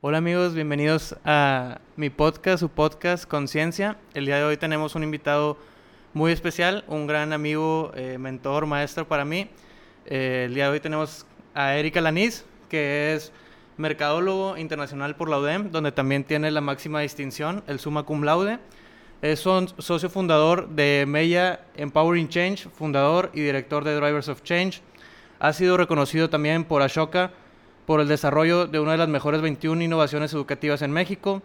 Hola amigos, bienvenidos a mi podcast, su podcast Conciencia. El día de hoy tenemos un invitado muy especial, un gran amigo, eh, mentor, maestro para mí. Eh, el día de hoy tenemos a Erika Laniz, que es mercadólogo internacional por la UDEM, donde también tiene la máxima distinción, el Summa Cum Laude. Es socio fundador de Mella Empowering Change, fundador y director de Drivers of Change. Ha sido reconocido también por Ashoka por el desarrollo de una de las mejores 21 innovaciones educativas en México.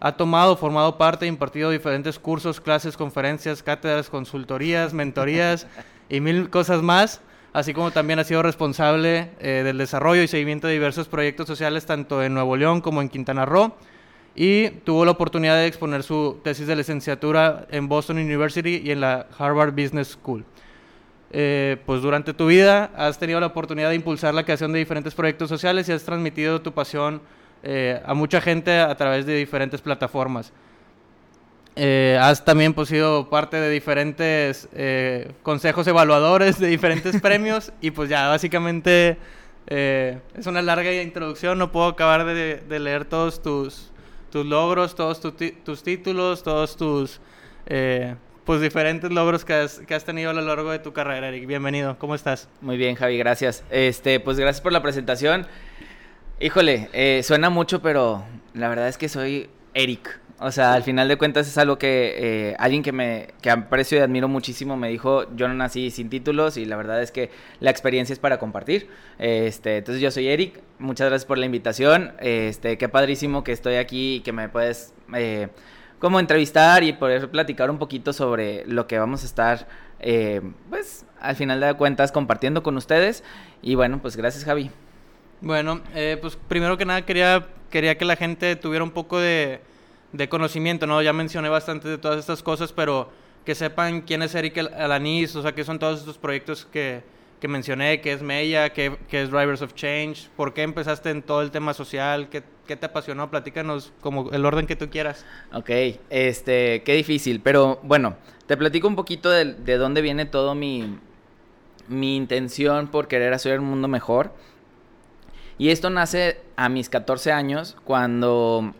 Ha tomado, formado parte e impartido diferentes cursos, clases, conferencias, cátedras, consultorías, mentorías y mil cosas más así como también ha sido responsable eh, del desarrollo y seguimiento de diversos proyectos sociales tanto en Nuevo León como en Quintana Roo y tuvo la oportunidad de exponer su tesis de licenciatura en Boston University y en la Harvard Business School. Eh, pues durante tu vida has tenido la oportunidad de impulsar la creación de diferentes proyectos sociales y has transmitido tu pasión eh, a mucha gente a través de diferentes plataformas. Eh, has también pues, sido parte de diferentes consejos evaluadores de diferentes premios y pues ya básicamente es una larga introducción, no puedo acabar de, leer todos tus, tus logros, todos tus títulos, todos tus pues diferentes logros que has, que has, tenido a lo largo de tu carrera, Eric. Bienvenido, ¿cómo estás? Muy bien, Javi, gracias. Este, pues gracias por la presentación. Híjole, suena mucho, pero la verdad es que soy Eric. O sea, al final de cuentas es algo que eh, alguien que me que aprecio y admiro muchísimo me dijo, yo no nací sin títulos y la verdad es que la experiencia es para compartir. Este, entonces yo soy Eric, muchas gracias por la invitación. Este, qué padrísimo que estoy aquí y que me puedes eh, como entrevistar y poder platicar un poquito sobre lo que vamos a estar, eh, pues, al final de cuentas compartiendo con ustedes. Y bueno, pues gracias Javi. Bueno, pues primero que nada quería, quería que la gente tuviera un poco de de conocimiento, ¿no? Ya mencioné bastante de todas estas cosas, pero que sepan quién es Eric Alanis, o sea, qué son todos estos proyectos que, que mencioné, qué es Mella, qué, qué, es Drivers of Change, por qué empezaste en todo el tema social, qué, qué te apasionó, platícanos como el orden que tú quieras. Ok, este, qué difícil, pero bueno, te platico un poquito de, de dónde viene todo mi, mi intención por querer hacer un mundo mejor. Y esto nace a mis 14 años, cuando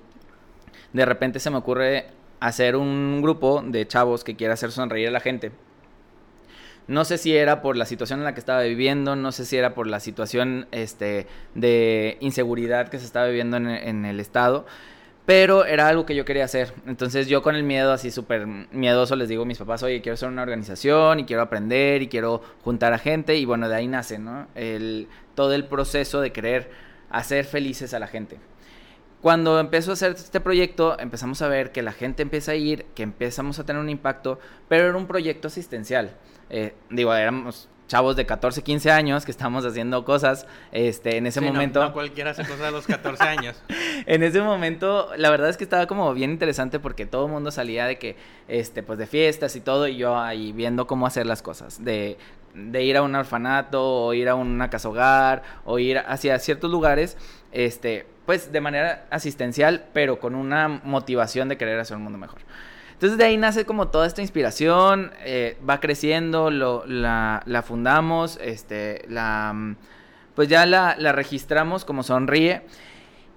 de repente se me ocurre hacer un grupo de chavos que quiera hacer sonreír a la gente. No sé si era por la situación en la que estaba viviendo, no sé si era por la situación este, de inseguridad que se estaba viviendo en, el estado, pero era algo que yo quería hacer. Entonces yo con el miedo así súper miedoso les digo a mis papás, oye, quiero hacer una organización y quiero aprender y quiero juntar a gente y bueno, de ahí nace, todo el proceso de querer hacer felices a la gente. Cuando empezó a hacer este proyecto, empezamos a ver que la gente empieza a ir, que empezamos a tener un impacto, pero era un proyecto asistencial. Eh, digo, éramos chavos de 14, 15 años que estábamos haciendo cosas este, en ese momento. No, cualquiera hace cosas a los 14 años. en ese momento, la verdad es que estaba como bien interesante porque todo el mundo salía de que, este, pues de fiestas y todo, y yo ahí viendo cómo hacer las cosas. De, de ir a un orfanato, o ir a una casa hogar, o ir hacia ciertos lugares, este, pues de manera asistencial, pero con una motivación de querer hacer un mundo mejor. Entonces de ahí nace como toda esta inspiración, eh, va creciendo, lo, la, fundamos, este, la, pues ya la, la, registramos como Sonríe.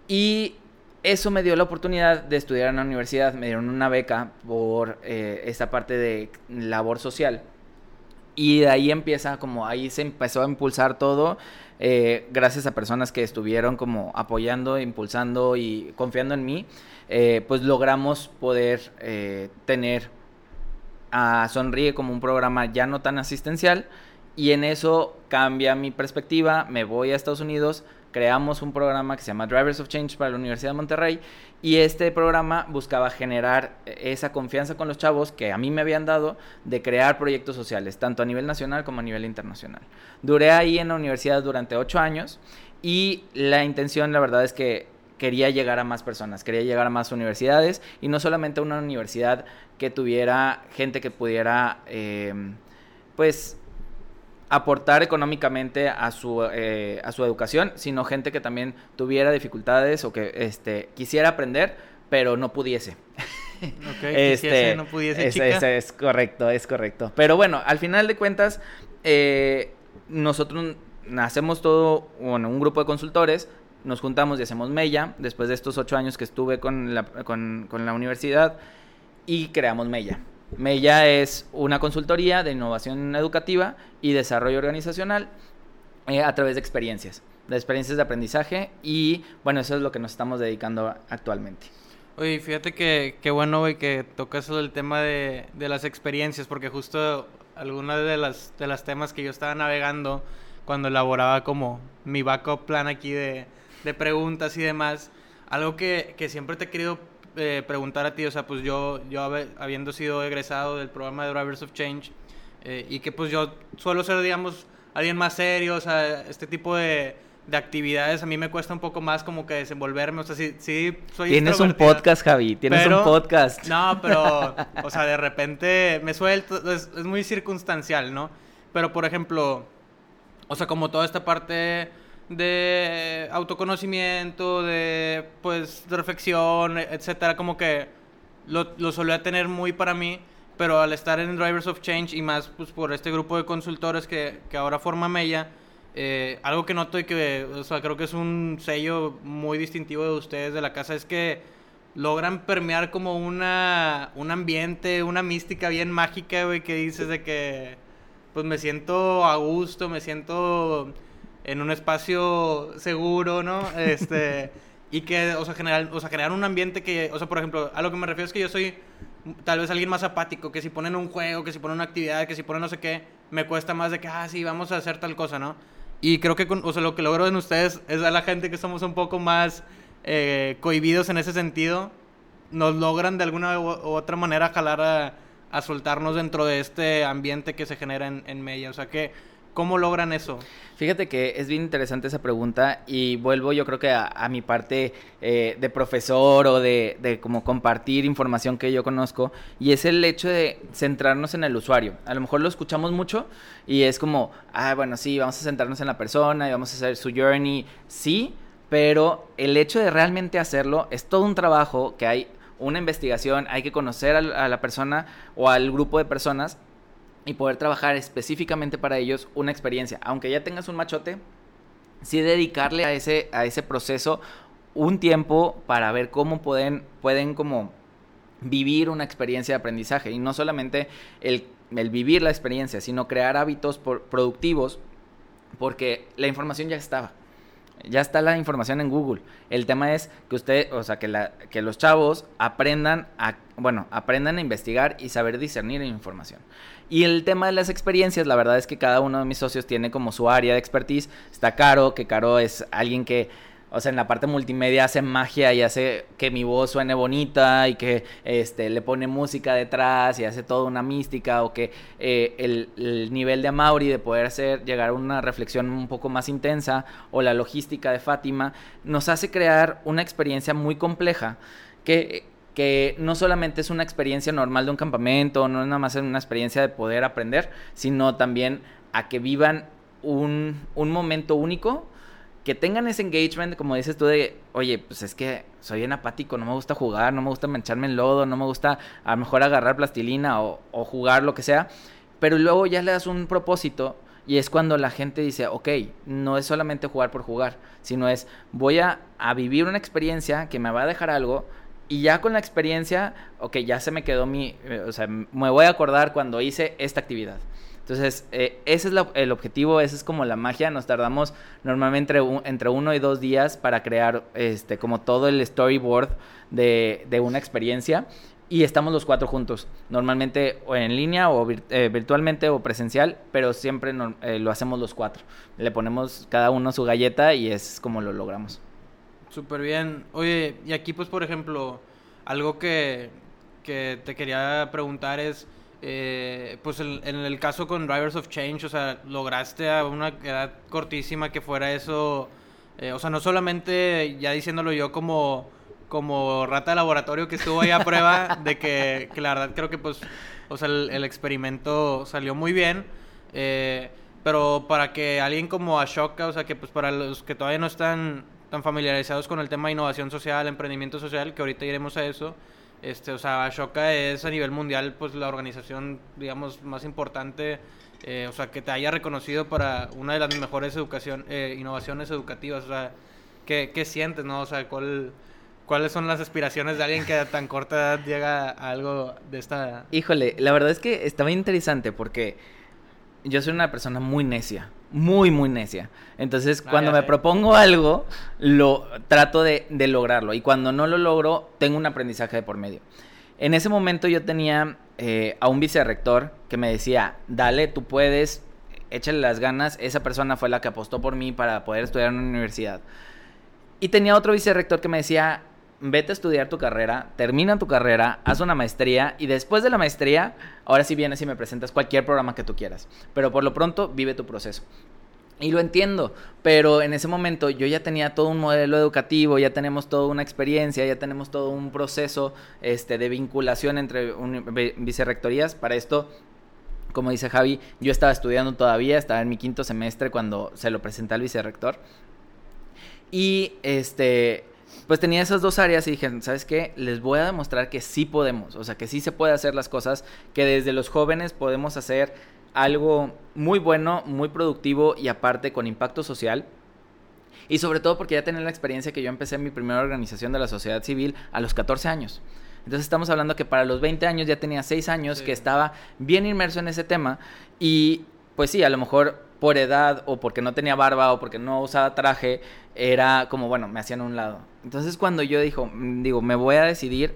Y eso me dio la oportunidad de estudiar en la universidad, me dieron una beca por eh, esta parte de labor social. Y de ahí empieza como, ahí se empezó a impulsar todo eh, gracias a personas que estuvieron como apoyando, impulsando y confiando en mí, eh, pues logramos poder eh, tener a Sonríe como un programa ya no tan asistencial y en eso cambia mi perspectiva, me voy a Estados Unidos, creamos un programa que se llama Drivers of Change para la Universidad de Monterrey y este programa buscaba generar esa confianza con los chavos que a mí me habían dado de crear proyectos sociales, tanto a nivel nacional como a nivel internacional. Duré ahí en la universidad durante ocho años y la intención, la verdad es que quería llegar a más personas, quería llegar a más universidades y no solamente a una universidad que tuviera gente que pudiera, eh, pues, aportar económicamente a su, eh, a su educación, sino gente que también tuviera dificultades o que este, quisiera aprender, pero no pudiese. Ok, este, no pudiese, chica. es correcto, es correcto. Pero bueno, al final de cuentas, eh, nosotros hacemos todo, bueno, un grupo de consultores, nos juntamos y hacemos Mella, después de estos ocho años que estuve con la, con, con la universidad, y creamos Mella. Mella es una consultoría de innovación educativa y desarrollo organizacional eh, a través de experiencias, de experiencias de aprendizaje y bueno, eso es lo que nos estamos dedicando actualmente. Oye, fíjate que qué bueno, güey, que tocas el tema de, de, las experiencias, porque justo algunas de las, de las temas que yo estaba navegando cuando elaboraba como mi backup plan aquí de, de preguntas y demás, algo que, que siempre te he querido eh, preguntar a ti, o sea, pues yo, yo habiendo sido egresado del programa de Drivers of Change, eh, y que pues yo suelo ser, digamos, alguien más serio, o sea, este tipo de, de actividades a mí me cuesta un poco más como que desenvolverme, o sea, sí, sí soy Tienes un podcast, Javi, tienes un podcast. No, pero, o sea, de repente me suelto, es, es muy circunstancial, ¿no? Pero, por ejemplo, o sea, como toda esta parte de autoconocimiento, de pues de reflexión, etcétera, como que lo, lo solía tener muy para mí, pero al estar en Drivers of Change y más pues por este grupo de consultores que, que ahora forma Mella, eh, algo que noto y que, o sea, creo que es un sello muy distintivo de ustedes de la casa es que logran permear como una, un ambiente, una mística bien mágica, güey, que dices de que, pues me siento a gusto, me siento en un espacio seguro, ¿no? Este, y que, o sea, generar, o sea, crear un ambiente que, o sea, por ejemplo, a lo que me refiero es que yo soy tal vez alguien más apático, que si ponen un juego, que si ponen una actividad, que si ponen no sé qué, me cuesta más de que, ah, sí, vamos a hacer tal cosa, ¿no? Y creo que, o sea, lo que logro en ustedes es a la gente que somos un poco más eh, cohibidos en ese sentido, nos logran de alguna u otra manera jalar a, a soltarnos dentro de este ambiente que se genera en, en Mella. O sea que ¿Cómo logran eso? Fíjate que es bien interesante esa pregunta y vuelvo yo creo que a, mi parte eh, de profesor o de, de, como compartir información que yo conozco y es el hecho de centrarnos en el usuario. A lo mejor lo escuchamos mucho y es como, ah, bueno, sí, vamos a centrarnos en la persona y vamos a hacer su journey, sí, pero el hecho de realmente hacerlo es todo un trabajo que hay una investigación, hay que conocer a la persona o al grupo de personas y poder trabajar específicamente para ellos una experiencia. Aunque ya tengas un machote, sí dedicarle a ese, a ese proceso un tiempo para ver cómo pueden, pueden como vivir una experiencia de aprendizaje. Y no solamente el, el vivir la experiencia, sino crear hábitos productivos, porque la información ya estaba. Ya está la información en Google. El tema es que usted, o sea, que, la, que los chavos aprendan a, bueno, aprendan a investigar y saber discernir la información. Y el tema de las experiencias, la verdad es que cada uno de mis socios tiene como su área de expertise. Está Caro, que Caro es alguien que, o sea, en la parte multimedia hace magia y hace que mi voz suene bonita y que este, le pone música detrás y hace toda una mística o que eh, el, el, nivel de Amaury de poder hacer llegar a una reflexión un poco más intensa o la logística de Fátima nos hace crear una experiencia muy compleja que que no solamente es una experiencia normal de un campamento, no es nada más una experiencia de poder aprender, sino también a que vivan un, un momento único, que tengan ese engagement, como dices tú, de, oye, pues es que soy bien apático, no me gusta jugar, no me gusta mancharme en lodo, no me gusta a lo mejor agarrar plastilina o, jugar lo que sea, pero luego ya le das un propósito y es cuando la gente dice, ok, no es solamente jugar por jugar, sino es voy a, vivir una experiencia que me va a dejar algo y ya con la experiencia, ok, ya se me quedó mi, eh, o sea, me voy a acordar cuando hice esta actividad. Entonces, eh, ese es el objetivo, esa es como la magia. Nos tardamos normalmente entre, uno y dos días para crear este, como todo el storyboard de, de una experiencia. Y estamos los cuatro juntos, normalmente o en línea o eh, virtualmente o presencial, pero siempre lo hacemos los cuatro. Le ponemos cada uno su galleta y es como lo logramos. Súper bien. Oye, y aquí pues por ejemplo, algo que, que te quería preguntar es, eh, pues en, el caso con Drivers of Change, o sea, lograste a una edad cortísima que fuera eso, eh, o sea, no solamente ya diciéndolo yo como, como rata de laboratorio que estuvo ahí a prueba, de que, que, la verdad creo que pues, o sea, el, experimento salió muy bien. Eh, pero para que alguien como Ashoka, o sea, que pues para los que todavía no están tan familiarizados con el tema de innovación social, emprendimiento social, que ahorita iremos a eso. Este, o sea, Ashoka es a nivel mundial pues la organización, digamos, más importante, eh, o sea, que te haya reconocido para una de las mejores educación, eh, innovaciones educativas. O sea, ¿qué, qué sientes, no? O sea, ¿cuál, ¿cuáles son las aspiraciones de alguien que a tan corta edad llega a algo de esta... Híjole, la verdad es que estaba interesante porque yo soy una persona muy necia, muy, muy necia. Entonces, Ah, cuando me sé. propongo algo, lo trato de, de lograrlo. Y cuando no lo logro, tengo un aprendizaje de por medio. En ese momento yo tenía eh, a un vicerrector que me decía, dale, tú puedes, échale las ganas. Esa persona fue la que apostó por mí para poder estudiar en una universidad. Y tenía otro vicerrector que me decía, vete a estudiar tu carrera, termina tu carrera, haz una maestría y después de la maestría, ahora sí vienes y me presentas cualquier programa que tú quieras. Pero por lo pronto, vive tu proceso. Y lo entiendo, pero en ese momento yo ya tenía todo un modelo educativo, ya tenemos toda una experiencia, ya tenemos todo un proceso este, de vinculación entre vicerrectorías. Para esto, como dice Javi, yo estaba estudiando todavía, estaba en mi quinto semestre cuando se lo presenté al vicerrector. Y este, pues tenía esas dos áreas y dije, ¿sabes qué? Les voy a demostrar que sí podemos, o sea, que sí se puede hacer las cosas, que desde los jóvenes podemos hacer algo muy bueno, muy productivo y aparte con impacto social. Y sobre todo porque ya tenía la experiencia que yo empecé mi primera organización de la sociedad civil a los 14 años. Entonces estamos hablando que para los 20 años ya tenía 6 años Sí. que estaba bien inmerso en ese tema y pues sí, a lo mejor por edad o porque no tenía barba o porque no usaba traje, era como, bueno, me hacían un lado. Entonces cuando yo dijo, mm, digo, me voy a decidir,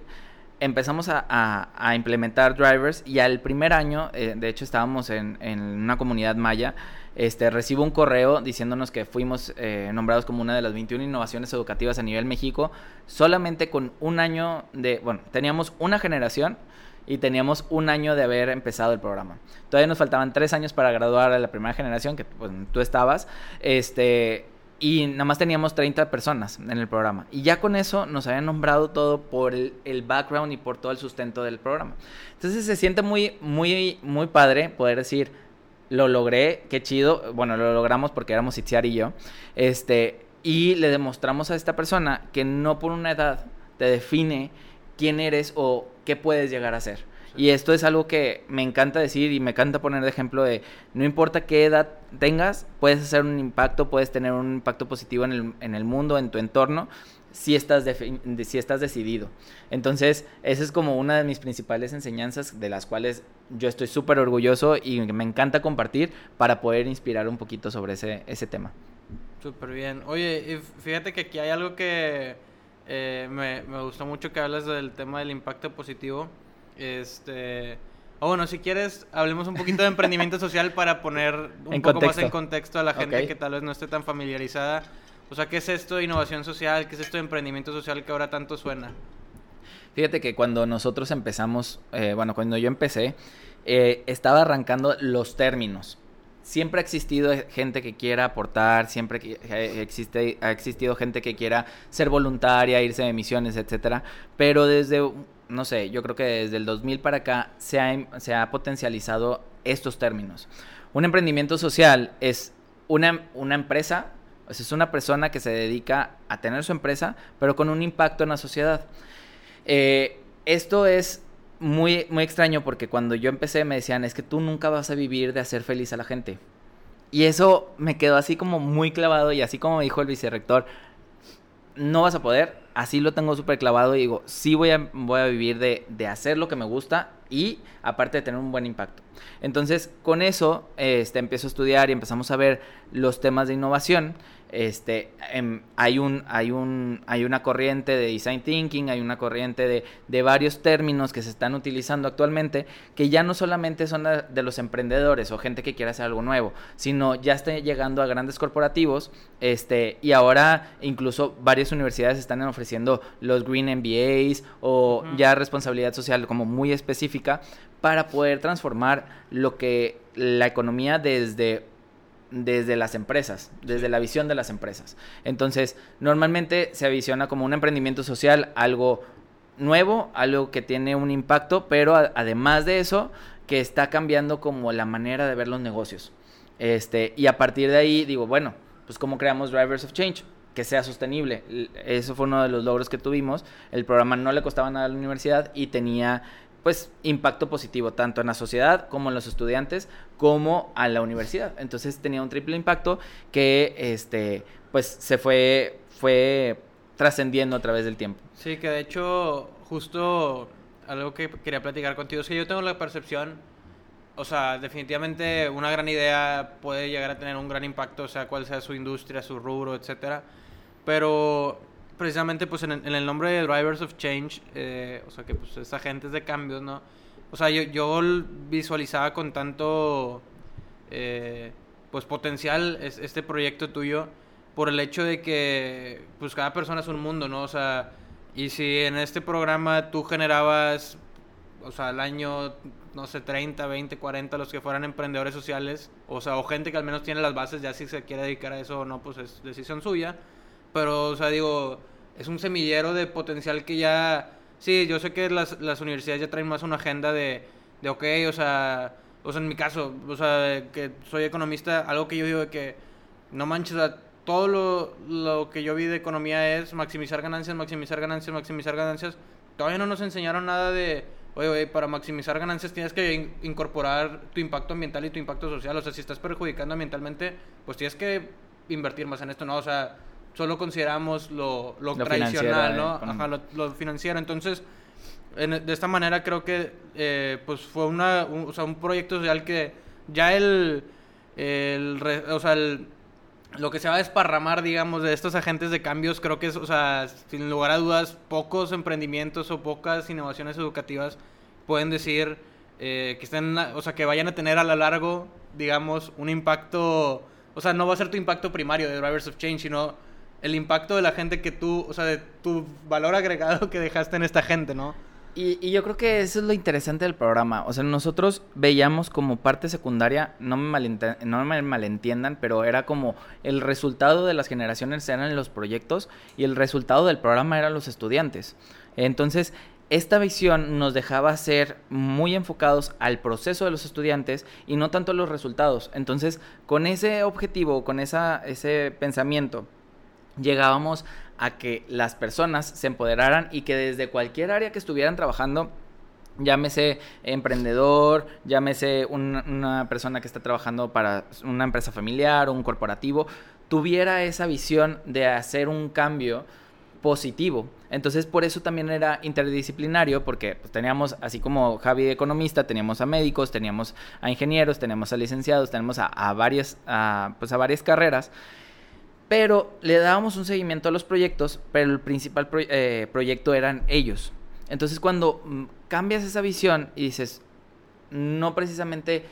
empezamos a implementar drivers y al primer año, eh, de hecho estábamos en, en una comunidad maya, este, recibo un correo diciéndonos que fuimos eh, nombrados como una de las 21 innovaciones educativas a nivel México, solamente con un año de, bueno, teníamos una generación y teníamos un año de haber empezado el programa. Todavía nos faltaban tres años para graduar a la primera generación, que pues, tú estabas, este, y nada más teníamos 30 personas en el programa. Y ya con eso nos habían nombrado todo por el, background y por todo el sustento del programa. Entonces se siente muy, muy, muy padre poder decir, lo logré, qué chido. Bueno, lo logramos porque éramos Itziar y yo. Este, y le demostramos a esta persona que no por una edad te define quién eres o qué puedes llegar a ser. Y esto es algo que me encanta decir y me encanta poner de ejemplo de no importa qué edad tengas, puedes hacer un impacto, puedes tener un impacto positivo en el, en el mundo, en tu entorno, si estás, si estás decidido. Entonces, esa es como una de mis principales enseñanzas de las cuales yo estoy súper orgulloso y me encanta compartir para poder inspirar un poquito sobre ese, ese tema. Súper bien. Oye, y fíjate que aquí hay algo que eh, me, me gustó mucho que hablas del tema del impacto positivo. Este. O bueno, si quieres, hablemos un poquito de emprendimiento social para poner un En poco más en contexto. a la gente que tal vez no esté tan familiarizada. O sea, ¿qué es esto de innovación social? ¿Qué es esto de emprendimiento social que ahora tanto suena? Fíjate que cuando nosotros empezamos, eh, bueno, cuando yo empecé, eh, estaba arrancando los términos. Siempre ha existido gente que quiera aportar, siempre eh, existe, ha existido gente que quiera ser voluntaria, irse de misiones, etcétera. Pero desde, no sé, yo creo que desde el 2000 para acá se ha, em- se ha potencializado estos términos. Un emprendimiento social es una, una empresa, es una persona que se dedica a tener su empresa, pero con un impacto en la sociedad. Eh, esto es muy, muy extraño porque cuando yo empecé me decían, es que tú nunca vas a vivir de hacer feliz a la gente. Y eso me quedó así como muy clavado y así como dijo el vicerrector, no vas a poder, así lo tengo súper clavado y digo, sí voy a, voy a vivir de, de hacer lo que me gusta y aparte de tener un buen impacto. Entonces, con eso, este, empiezo a estudiar y empezamos a ver los temas de innovación. Este, em, hay, un, hay, un, hay una corriente de design thinking, hay una corriente de, de varios términos que se están utilizando actualmente, que ya no solamente son de, los emprendedores o gente que quiere hacer algo nuevo, sino ya está llegando a grandes corporativos, este, y ahora incluso varias universidades están ofreciendo los Green MBAs o ya responsabilidad social como muy específica para poder transformar lo que la economía desde desde las empresas, desde la visión de las empresas. Entonces, normalmente se visiona como un emprendimiento social, algo nuevo, algo que tiene un impacto, pero a- además de eso, que está cambiando como la manera de ver los negocios. Este, y a partir de ahí digo, bueno, pues cómo creamos drivers of change, que sea sostenible. Eso fue uno de los logros que tuvimos. El programa no le costaba nada a la universidad y tenía pues impacto positivo tanto en la sociedad como en los estudiantes como a la universidad. Entonces tenía un triple impacto que este pues se fue fue trascendiendo a través del tiempo. Sí, que de hecho justo algo que quería platicar contigo es que yo tengo la percepción o sea, definitivamente una gran idea puede llegar a tener un gran impacto, sea cual sea su industria, su rubro, etcétera. Pero precisamente pues en, el nombre de Drivers of Change, eh, o sea que pues es agentes de cambios, ¿no? O sea, yo, yo visualizaba con tanto eh, pues potencial este proyecto tuyo por el hecho de que pues cada persona es un mundo, ¿no? O sea, y si en este programa tú generabas, o sea, al año, no sé, 30, 20, 40, los que fueran emprendedores sociales, o sea, o gente que al menos tiene las bases, ya si se quiere dedicar a eso o no, pues es decisión suya. Pero, o sea, digo, es un semillero de potencial que ya... Sí, yo sé que las, las universidades ya traen más una agenda de, de, ok, o sea, o sea, en mi caso, o sea, que soy economista, algo que yo digo de que, no manches, o sea, todo lo, lo que yo vi de economía es maximizar ganancias, maximizar ganancias, maximizar ganancias. Todavía no nos enseñaron nada de, oye, oye, para maximizar ganancias tienes que incorporar tu impacto ambiental y tu impacto social. O sea, si estás perjudicando ambientalmente, pues tienes que invertir más en esto, ¿no? O sea, solo consideramos lo, lo, tradicional, ¿no? Ajá, lo, financiero. Entonces, de esta manera creo que eh, pues fue una, un, o sea, un proyecto social que ya el, el o sea, el, lo que se va a desparramar, digamos, de estos agentes de cambios, creo que es, o sea, sin lugar a dudas, pocos emprendimientos o pocas innovaciones educativas pueden decir eh, que estén, o sea, que vayan a tener a lo largo, digamos, un impacto, o sea, no va a ser tu impacto primario de Drivers of Change, sino el impacto de la gente que tú, o sea, de tu valor agregado que dejaste en esta gente, ¿no? Y, yo creo que eso es lo interesante del programa. O sea, nosotros veíamos como parte secundaria, no me, no me malentiendan, pero era como el resultado de las generaciones eran los proyectos y el resultado del programa eran los estudiantes. Entonces, esta visión nos dejaba ser muy enfocados al proceso de los estudiantes y no tanto a los resultados. Entonces, con ese objetivo, con ese pensamiento, llegábamos a que las personas se empoderaran y que desde cualquier área que estuvieran trabajando, llámese emprendedor, llámese una persona que está trabajando para una empresa familiar o un corporativo, tuviera esa visión de hacer un cambio positivo. Entonces, por eso también era interdisciplinario, porque pues, teníamos, así como Javi economista, teníamos a médicos, teníamos a ingenieros, teníamos a licenciados, tenemos a, varias, pues, a varias carreras pero le dábamos un seguimiento a los proyectos, pero el principal eh, proyecto eran ellos. Entonces cuando mm, cambias esa visión y dices, no precisamente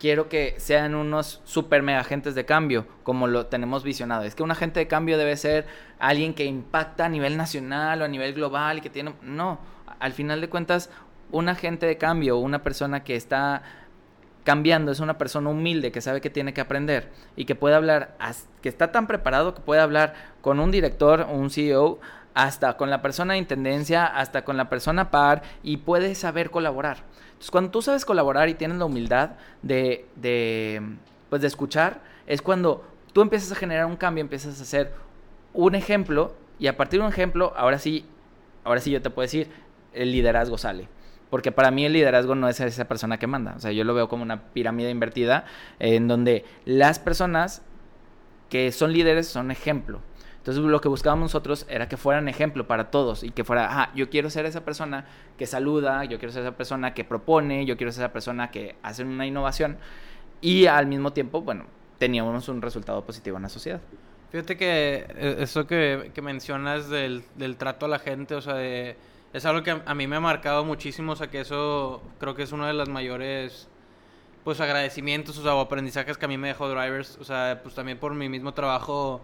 quiero que sean unos super mega agentes de cambio, como lo tenemos visionado. Es que un agente de cambio debe ser alguien que impacta a nivel nacional o a nivel global y que tiene... No, al final de cuentas, un agente de cambio, una persona que está cambiando, es una persona humilde que sabe que tiene que aprender y que puede hablar, que está tan preparado que puede hablar con un director o un CEO, hasta con la persona de intendencia, hasta con la persona par y puede saber colaborar. Entonces, cuando tú sabes colaborar y tienes la humildad de, de, pues de escuchar, es cuando tú empiezas a generar un cambio, empiezas a hacer un ejemplo y a partir de un ejemplo, ahora sí, ahora sí yo te puedo decir, el liderazgo sale. Porque para mí el liderazgo no es esa persona que manda. O sea, yo lo veo como una pirámide invertida en donde las personas que son líderes son ejemplo. Entonces lo que buscábamos nosotros era que fueran ejemplo para todos y que fuera, ah, yo quiero ser esa persona que saluda, yo quiero ser esa persona que propone, yo quiero ser esa persona que hace una innovación y al mismo tiempo, bueno, teníamos un resultado positivo en la sociedad. Fíjate que eh, eso que, que mencionas del, del trato a la gente, o sea, de es algo que a, mí me ha marcado muchísimo, o sea que eso creo que es uno de los mayores pues agradecimientos, o aprendizajes que a mí me dejó Drivers, o sea, pues también por mi mismo trabajo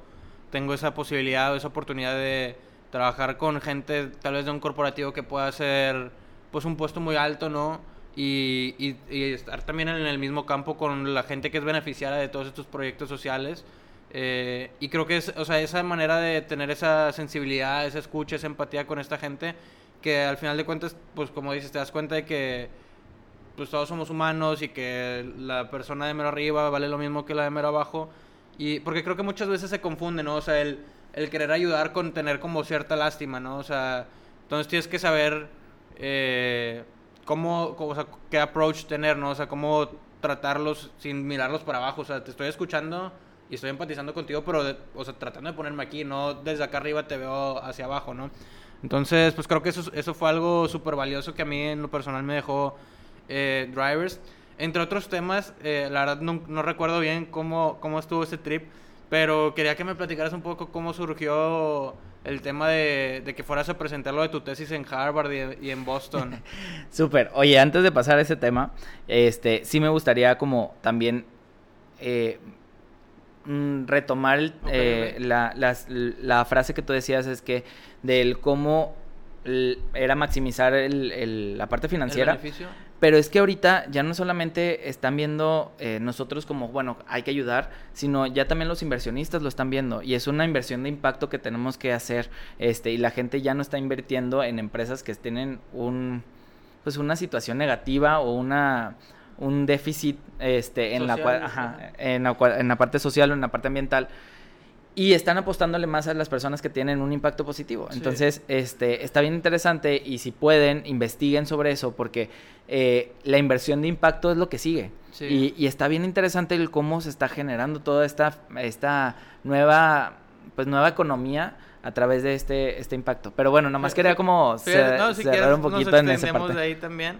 tengo esa posibilidad o esa oportunidad de trabajar con gente tal vez de un corporativo que pueda ser pues un puesto muy alto, ¿no? Y, y, estar también en el mismo campo con la gente que es beneficiaria de todos estos proyectos sociales. Eh, y creo que es, o sea, esa manera de tener esa sensibilidad, esa escucha, esa empatía con esta gente, que al final de cuentas, pues como dices, te das cuenta de que pues todos somos humanos y que la persona de mero arriba vale lo mismo que la de mero abajo. Y porque creo que muchas veces se confunde, ¿no? O sea, el, el querer ayudar con tener como cierta lástima, ¿no? O sea, entonces tienes que saber, eh, cómo, o sea, qué approach tener, ¿no? O sea, cómo tratarlos sin mirarlos para abajo. O sea, te estoy escuchando y estoy empatizando contigo, pero, o sea, tratando de ponerme aquí, no desde acá arriba te veo hacia abajo, ¿no? Entonces, pues creo que eso, eso fue algo súper valioso que a mí en lo personal me dejó eh, Drivers. Entre otros temas, eh, la verdad no, no, recuerdo bien cómo, cómo estuvo ese trip, pero quería que me platicaras un poco cómo surgió el tema de, de que fueras a presentar lo de tu tesis en Harvard y, en Boston. Súper. Oye, antes de pasar a ese tema, este, sí me gustaría como también eh, retomar el, Ok, eh. La, las- la frase que tú decías es que del cómo era maximizar el- el- la parte ¿El financiera. Pero es que ahorita ya no solamente están viendo eh, nosotros como, bueno, hay que ayudar, sino ya también los inversionistas lo están viendo. Y es una inversión de impacto que tenemos que hacer. Este, y la gente ya no está invirtiendo en empresas que tienen un pues una situación negativa o una un déficit este en la Social, ajá. en la en la parte social o en la parte ambiental y están apostándole más a las personas que tienen un impacto positivo. Sí. Entonces, este, está bien interesante y si pueden, investiguen sobre eso porque eh, la inversión de impacto es lo que sigue. Sí. Y, y está bien interesante el cómo se está generando toda esta, esta nueva, pues, nueva economía a través de este, este impacto. Pero bueno, nomás Fí- quería fí- como cer- no, si cerrar quieres, un nos poquito en esa extendemos parte. de ahí también.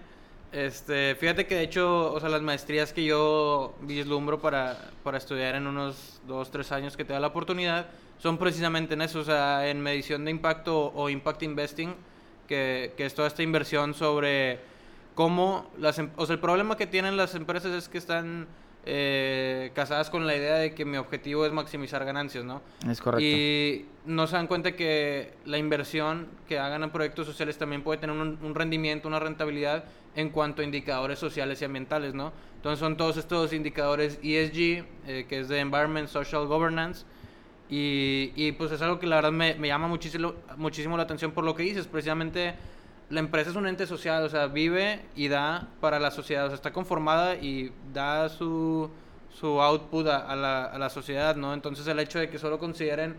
Este, fíjate que de hecho, o sea, las maestrías que yo vislumbro para, para estudiar en unos dos, tres años que te da la oportunidad, son precisamente en eso, o sea, en medición de impacto o impact investing, que, que es toda esta inversión sobre cómo las, em- o sea, el problema que tienen las empresas es que están eh, casadas con la idea de que mi objetivo es maximizar ganancias, ¿no? Es correcto. Y no se dan cuenta que la inversión que hagan en proyectos sociales también puede tener un, un rendimiento, una rentabilidad en cuanto a indicadores sociales y ambientales, ¿no? Entonces son todos estos indicadores ESG, eh, que es de Environment, Social Governance, y, y, pues es algo que la verdad me, me llama muchísimo, muchísimo la atención por lo que dices, precisamente la empresa es un ente social, o sea, vive y da para la sociedad, o sea, está conformada y da su, su output a, la, a la sociedad, ¿no? Entonces el hecho de que solo consideren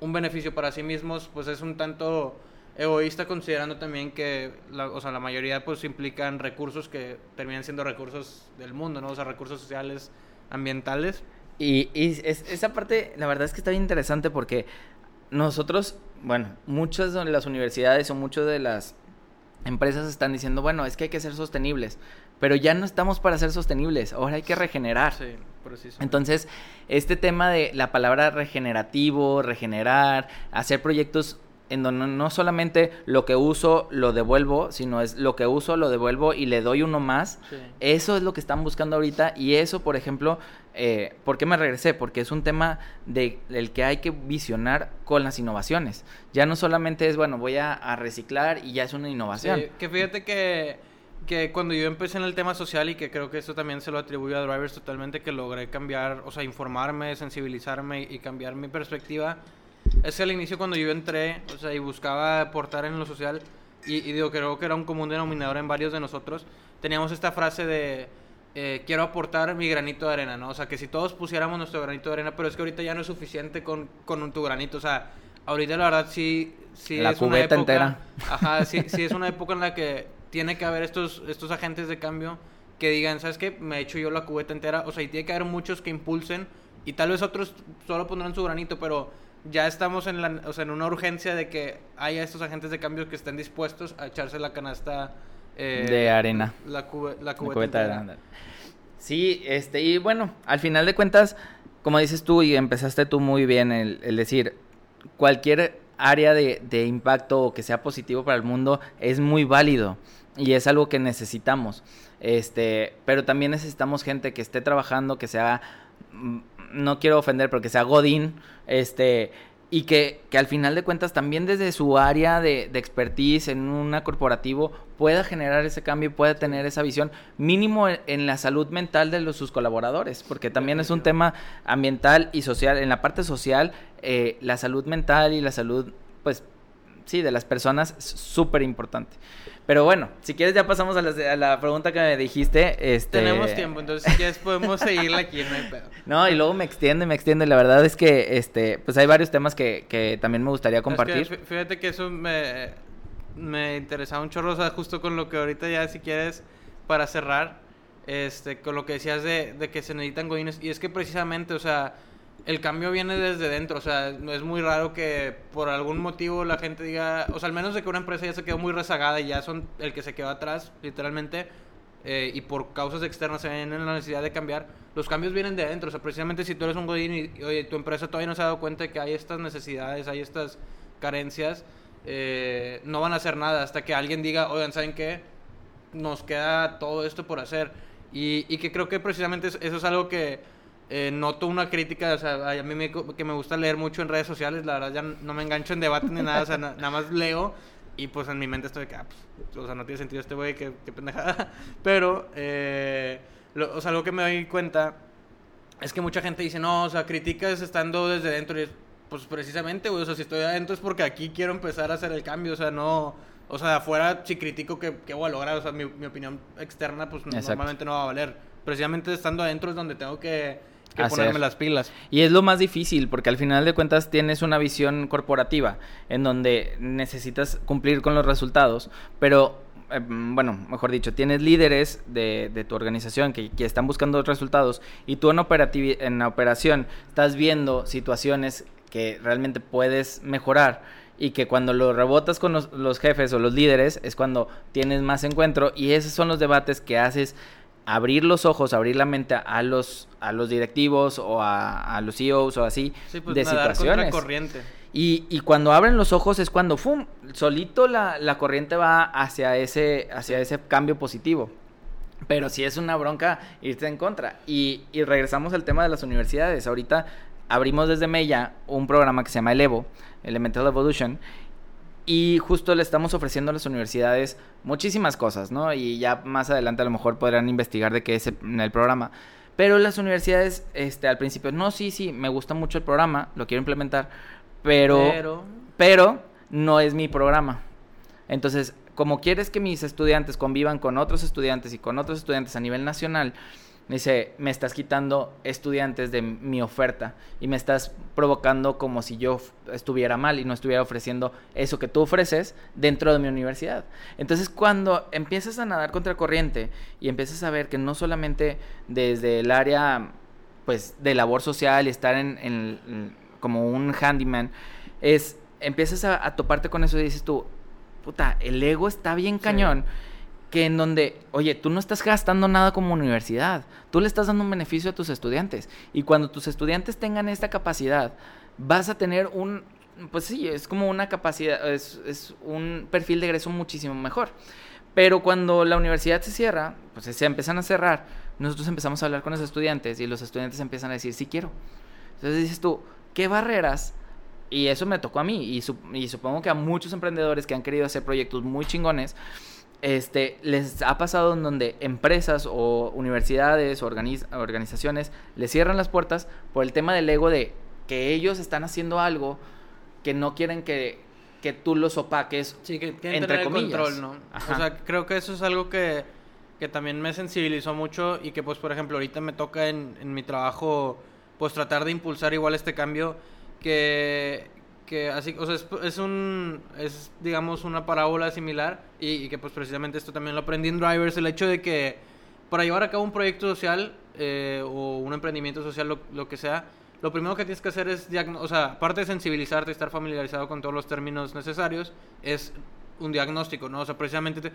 un beneficio para sí mismos, pues es un tanto egoísta considerando también que, la, o sea, la mayoría pues implican recursos que terminan siendo recursos del mundo, ¿no? O sea, recursos sociales, ambientales. Y, y es- esa parte, la verdad es que está bien interesante porque nosotros, bueno, muchas de las universidades o muchas de las empresas están diciendo, bueno, es que hay que ser sostenibles, pero ya no estamos para ser sostenibles, ahora hay que regenerar. Sí. Entonces, este tema de la palabra regenerativo, regenerar, hacer proyectos en donde no solamente lo que uso lo devuelvo, sino es lo que uso lo devuelvo y le doy uno más. Sí. Eso es lo que están buscando ahorita y eso, por ejemplo, eh, ¿por qué me regresé? Porque es un tema de, del que hay que visionar con las innovaciones. Ya no solamente es, bueno, voy a, a reciclar y ya es una innovación. Sí, que fíjate que, que cuando yo empecé en el tema social y que creo que eso también se lo atribuyo a Drivers totalmente, que logré cambiar, o sea, informarme, sensibilizarme y cambiar mi perspectiva, es que al inicio cuando yo entré, o sea, y buscaba aportar en lo social, y, y digo, creo que era un común denominador en varios de nosotros, teníamos esta frase de... eh, quiero aportar mi granito de arena, ¿no? O sea, que si todos pusiéramos nuestro granito de arena, pero es que ahorita ya no es suficiente con, con un- tu granito, o sea, ahorita la verdad sí, sí La es una cubeta época, entera. Ajá, sí, sí es una época en la que tiene que haber estos, estos agentes de cambio que digan, ¿sabes qué? Me he hecho yo la cubeta entera. O sea, y tiene que haber muchos que impulsen y tal vez otros solo pondrán su granito, pero ya estamos en, la, o sea, en una urgencia de que haya estos agentes de cambio que estén dispuestos a echarse la canasta eh, De arena. La, cube- la La cubeta, de arena. Sí, este, y bueno, al final de cuentas, como dices tú y empezaste tú muy bien, el, el decir, cualquier área de, de impacto o que sea positivo para el mundo es muy válido y es algo que necesitamos. Este, pero también necesitamos gente que esté trabajando, que sea, no quiero ofender, pero que sea Godín, este, y que, que al final de cuentas también desde su área de, de expertise en una corporativo pueda generar ese cambio y pueda tener esa visión mínimo en, en la salud mental de los, sus colaboradores, porque también es un tema ambiental y social. En la parte social, eh, la salud mental y la salud, pues, sí, de las personas es súper importante. Pero bueno, si quieres ya pasamos a la, a la pregunta que me dijiste. Este... Tenemos tiempo, entonces si quieres podemos seguirla aquí, no hay pedo. No, y luego me extiende, me extiende. La verdad es que, este, pues hay varios temas que, que también me gustaría compartir. Es que fí- fíjate que eso me... me interesaba un chorro, o sea, justo con lo que ahorita ya si quieres, para cerrar, este, con lo que decías de, de que se necesitan godines, y es que precisamente, o sea, el cambio viene desde dentro, o sea, es muy raro que por algún motivo la gente diga, o sea, al menos de que una empresa ya se quedó muy rezagada y ya son el que se quedó atrás, literalmente, eh, y por causas externas se ven en la necesidad de cambiar, los cambios vienen de dentro, o sea, precisamente si tú eres un godín y, oye, tu empresa todavía no se ha dado cuenta de que hay estas necesidades, hay estas carencias, eh, no van a hacer nada hasta que alguien diga, oigan, ¿saben qué? Nos queda todo esto por hacer. Y, y que creo que precisamente eso es algo que eh, noto una crítica, o sea, a mí me, que me gusta leer mucho en redes sociales, la verdad ya no me engancho en debate ni nada, o sea, nada más leo y pues en mi mente estoy de que, ah, pues, o sea, no tiene sentido este güey, qué, qué, pendejada. Pero, eh, lo, o sea, lo que me doy cuenta es que mucha gente dice, no, o sea, criticas estando desde dentro y es, pues precisamente, güey, o sea, si estoy adentro es porque aquí quiero empezar a hacer el cambio, o sea, no... O sea, de afuera, si critico, ¿qué, qué voy a lograr? O sea, mi, mi opinión externa, pues Exacto. normalmente no va a valer. Precisamente estando adentro es donde tengo que que ponerme las pilas. Y es lo más difícil, porque al final de cuentas tienes una visión corporativa en donde necesitas cumplir con los resultados, pero eh, bueno, mejor dicho, tienes líderes de, de tu organización que, que, están buscando resultados y tú en, en operación estás viendo situaciones que realmente puedes mejorar y que cuando lo rebotas con los, los, jefes o los líderes es cuando tienes más encuentro y esos son los debates que haces abrir los ojos, abrir la mente a los, a los directivos o a, a los CEOs o así sí, pues de situaciones. Y, y, cuando abren los ojos es cuando, ¡fum!, solito la, la, corriente va hacia ese, hacia ese cambio positivo. Pero si es una bronca irte en contra. Y, y regresamos al tema de las universidades. Ahorita abrimos desde Mella un programa que se llama Elevo, Elemental Evolution, y justo le estamos ofreciendo a las universidades muchísimas cosas, ¿no? Y ya más adelante a lo mejor podrán investigar de qué es el programa. Pero las universidades, este, al principio, no, sí, sí, me gusta mucho el programa, lo quiero implementar, pero, pero, pero no es mi programa. Entonces, como quieres que mis estudiantes convivan con otros estudiantes y con otros estudiantes a nivel nacional, dice, me estás quitando estudiantes de mi oferta y me estás provocando como si yo estuviera mal y no estuviera ofreciendo eso que tú ofreces dentro de mi universidad. Entonces, cuando empiezas a nadar contra corriente y empiezas a ver que no solamente desde el área pues de labor social y estar en, en como un handyman, es empiezas a, a, toparte con eso y dices tú, puta, el ego está bien cañón. Sí que en donde, oye, tú no estás gastando nada como universidad, tú le estás dando un beneficio a tus estudiantes. Y cuando tus estudiantes tengan esta capacidad, vas a tener un, pues sí, es como una capacidad, es, es un perfil de egreso muchísimo mejor. Pero cuando la universidad se cierra, pues se empiezan a cerrar, nosotros empezamos a hablar con los estudiantes y los estudiantes empiezan a decir, sí quiero. Entonces dices tú, ¿qué barreras? Y eso me tocó a mí y, su, y supongo que a muchos emprendedores que han querido hacer proyectos muy chingones, este, les ha pasado en donde empresas o universidades o organizaciones les cierran las puertas por el tema del ego de que ellos están haciendo algo que no quieren que, que tú los opaques. Sí, que entre comillas. control, ¿no? O sea, creo que eso es algo que, que, también me sensibilizó mucho y que, pues, por ejemplo, ahorita me toca en, en mi trabajo, pues, tratar de impulsar igual este cambio que, que así, o sea, es, un, es digamos una parábola similar y, que pues precisamente esto también lo aprendí en Drivers, el hecho de que para llevar a cabo un proyecto social eh, o un emprendimiento social, lo, lo, que sea, lo primero que tienes que hacer es, o sea, aparte de sensibilizarte, estar familiarizado con todos los términos necesarios, es un diagnóstico, ¿no? O sea, precisamente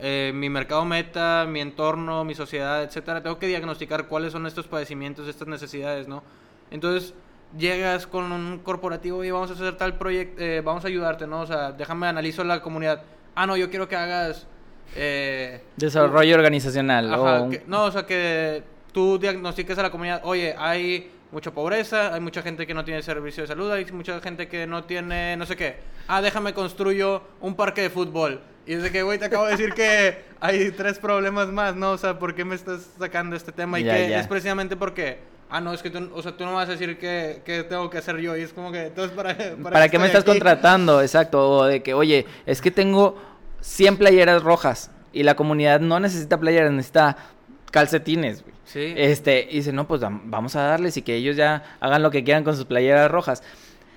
eh, mi mercado meta, mi entorno, mi sociedad, etcétera, tengo que diagnosticar cuáles son estos padecimientos, estas necesidades, ¿no? Entonces, llegas con un corporativo y vamos a hacer tal proyecto, eh, vamos a ayudarte, ¿no? O sea, déjame analizo la comunidad. Ah, no, yo quiero que hagas... Eh, Desarrollo organizacional. no, o sea, que tú diagnostiques a la comunidad, oye, hay mucha pobreza, hay mucha gente que no tiene servicio de salud, hay mucha gente que no tiene no sé qué. Ah, déjame construyo un parque de fútbol. Y desde que, güey, te acabo de decir que hay tres problemas más, ¿no? O sea, ¿por qué me estás sacando este tema? Y que es precisamente porque ah, no, es que tú, o sea, tú no vas a decir qué, tengo que hacer yo. Y es como que, entonces, ¿para, para, ¿Para qué me estás contratando? Exacto. O de que, oye, es que tengo 100 playeras rojas y la comunidad no necesita playeras, necesita calcetines, güey. Sí. Este, y dice, no, pues vamos a darles y que ellos ya hagan lo que quieran con sus playeras rojas.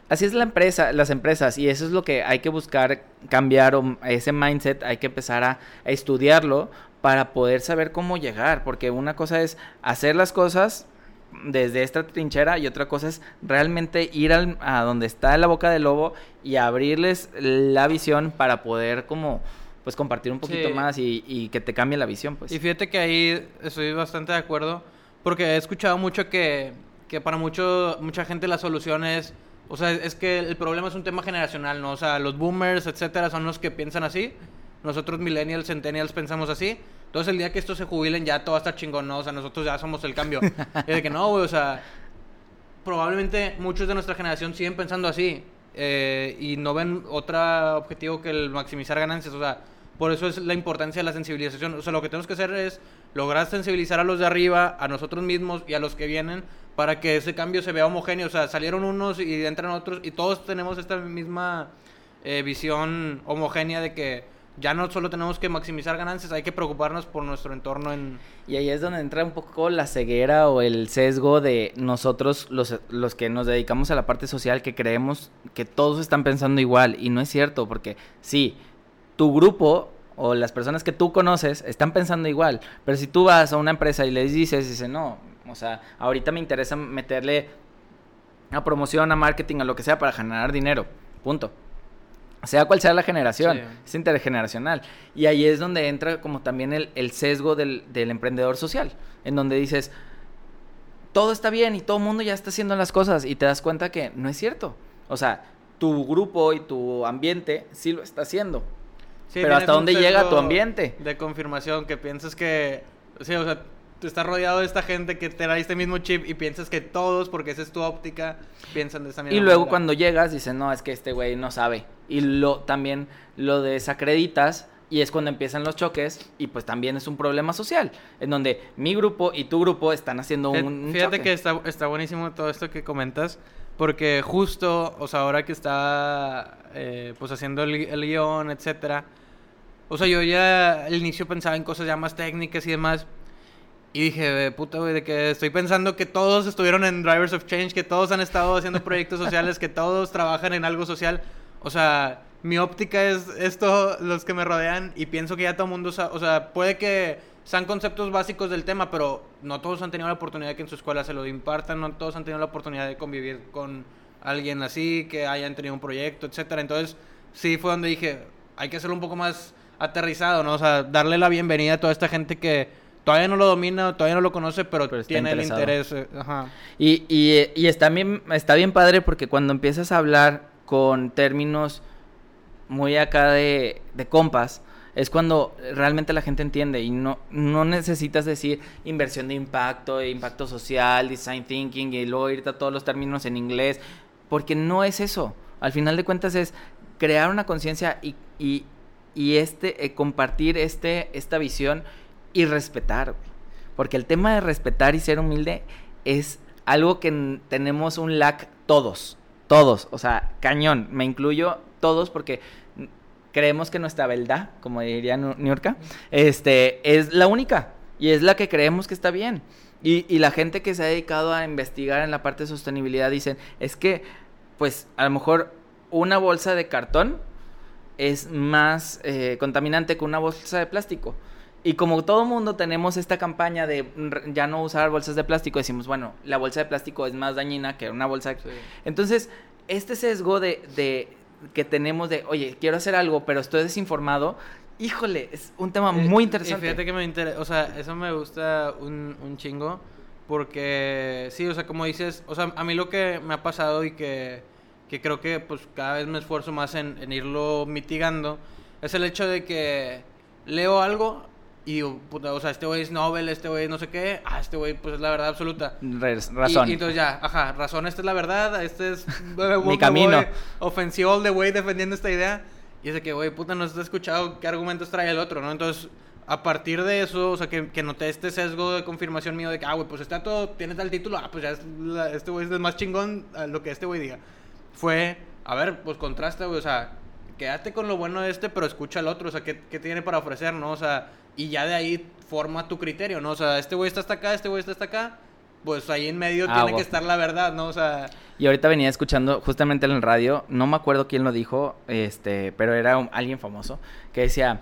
así es la empresa, las empresas, y eso es lo que hay que buscar cambiar, o ese mindset hay que empezar a, estudiarlo para poder saber cómo llegar, porque una cosa es hacer las cosas desde esta trinchera y otra cosa es realmente ir a donde está la boca del lobo y abrirles la visión para poder como pues compartir un poquito más y, y, que te cambie la visión pues y fíjate que ahí estoy bastante de acuerdo porque he escuchado mucho que, que para mucho, mucha gente la solución es o sea, es que el problema es un tema generacional, ¿no? O sea, los boomers, etcétera, son los que piensan así. Nosotros, millennials, centennials, pensamos así. Entonces, el día que estos se jubilen, ya todo va a estar chingón, ¿no? O sea, nosotros ya somos el cambio. es de que no, güey, o sea, probablemente muchos de nuestra generación siguen pensando así. Eh, y no ven otro objetivo que el maximizar ganancias. O sea, por eso es la importancia de la sensibilización. O sea, lo que tenemos que hacer es lograr sensibilizar a los de arriba, a nosotros mismos y a los que vienen para que ese cambio se vea homogéneo. O sea, salieron unos y entran otros y todos tenemos esta misma eh, visión homogénea de que ya no solo tenemos que maximizar ganancias, hay que preocuparnos por nuestro entorno en... Y ahí es donde entra un poco la ceguera o el sesgo de nosotros, los, los que nos dedicamos a la parte social, que creemos que todos están pensando igual. Y no es cierto, porque sí, tu grupo o las personas que tú conoces están pensando igual. Pero si tú vas a una empresa y les dices, dice, no, o sea, ahorita me interesa meterle a promoción, a marketing, a lo que sea para generar dinero. Punto. Sea cual sea la generación, es intergeneracional. Y ahí es donde entra como también el, sesgo del, emprendedor social, en donde dices, todo está bien y todo el mundo ya está haciendo las cosas y te das cuenta que no es cierto. O sea, tu grupo y tu ambiente sí lo está haciendo. pero hasta dónde llega tu ambiente. De confirmación, que piensas que, sí, o sea, tú estás rodeado de esta gente que te da este mismo chip y piensas que todos, porque esa es tu óptica, piensan de esa misma Y luego cuando llegas dices, no, es que este güey no sabe. Y lo también lo desacreditas y es cuando empiezan los choques y pues también es un problema social, en donde mi grupo y tu grupo están haciendo eh, un, Fíjate que está, está buenísimo todo esto que comentas, porque justo, o sea, ahora que está eh, pues haciendo el, el guion, etcétera, o sea, yo ya al inicio pensaba en cosas ya más técnicas y demás, y dije, puta, güey, de que estoy pensando que todos estuvieron en Drivers of Change, que todos han estado haciendo proyectos sociales, que todos trabajan en algo social. O sea, mi óptica es esto, los que me rodean, y pienso que ya todo el mundo, o sea, puede que sean conceptos básicos del tema, pero no todos han tenido la oportunidad de que en su escuela se lo impartan, no todos han tenido la oportunidad de convivir con alguien así, que hayan tenido un proyecto, etcétera. Entonces, sí fue donde dije, hay que hacerlo un poco más aterrizado, ¿no? O sea, darle la bienvenida a toda esta gente que todavía no lo domina, todavía no lo conoce, pero, tiene el interés. Eh, ajá. Y, y, y, está, bien, está bien padre porque cuando empiezas a hablar con términos muy acá de, de compas, es cuando realmente la gente entiende y no, no necesitas decir inversión de impacto, impacto social, design thinking y luego irte a todos los términos en inglés, porque no es eso. Al final de cuentas es crear una conciencia y, y, y, este, eh, compartir este, esta visión y respetar, Porque el tema de respetar y ser humilde es algo que tenemos un lack todos, todos, o sea, cañón, me incluyo todos porque creemos que nuestra verdad, como diría Niurka, este, es la única y es la que creemos que está bien. Y, y, la gente que se ha dedicado a investigar en la parte de sostenibilidad dicen, es que, pues, a lo mejor una bolsa de cartón es más eh, contaminante que una bolsa de plástico. Y como todo mundo tenemos esta campaña de ya no usar bolsas de plástico, decimos, bueno, la bolsa de plástico es más dañina que una bolsa. Entonces, este sesgo de, de, que tenemos de, oye, quiero hacer algo, pero estoy desinformado, híjole, es un tema eh, muy interesante. fíjate que me interesa, o sea, eso me gusta un, un chingo, porque sí, o sea, como dices, o sea, a mí lo que me ha pasado y que, que creo que pues cada vez me esfuerzo más en, en irlo mitigando, es el hecho de que leo algo y digo, puta, o sea, este güey es Nobel, este güey no sé qué. Ah, este güey, pues es la verdad absoluta. razón. Y, entonces ya, ajá, razón, esta es la verdad, este es. Mi camino. Ofensivo the way defendiendo esta idea. Y es de que, güey, puta, no has escuchado qué argumentos trae el otro, ¿no? Entonces, a partir de eso, o sea, que, que noté este sesgo de confirmación mío de que, ah, güey, pues este todo tiene tal título, ah, pues ya es este güey es más chingón a lo que este güey diga. Fue, a ver, pues contrasta, güey, o sea, quédate con lo bueno de este, pero escucha al otro, o sea, ¿qué, qué tiene para ofrecer, no? O sea y ya de ahí forma tu criterio, ¿no? O sea, este güey está hasta acá, este güey está hasta acá. pues ahí en medio Ah, tiene que estar la verdad, ¿no? O sea, Y ahorita venía escuchando justamente en el radio, no me acuerdo quién lo dijo, este, pero era un- alguien famoso, que decía,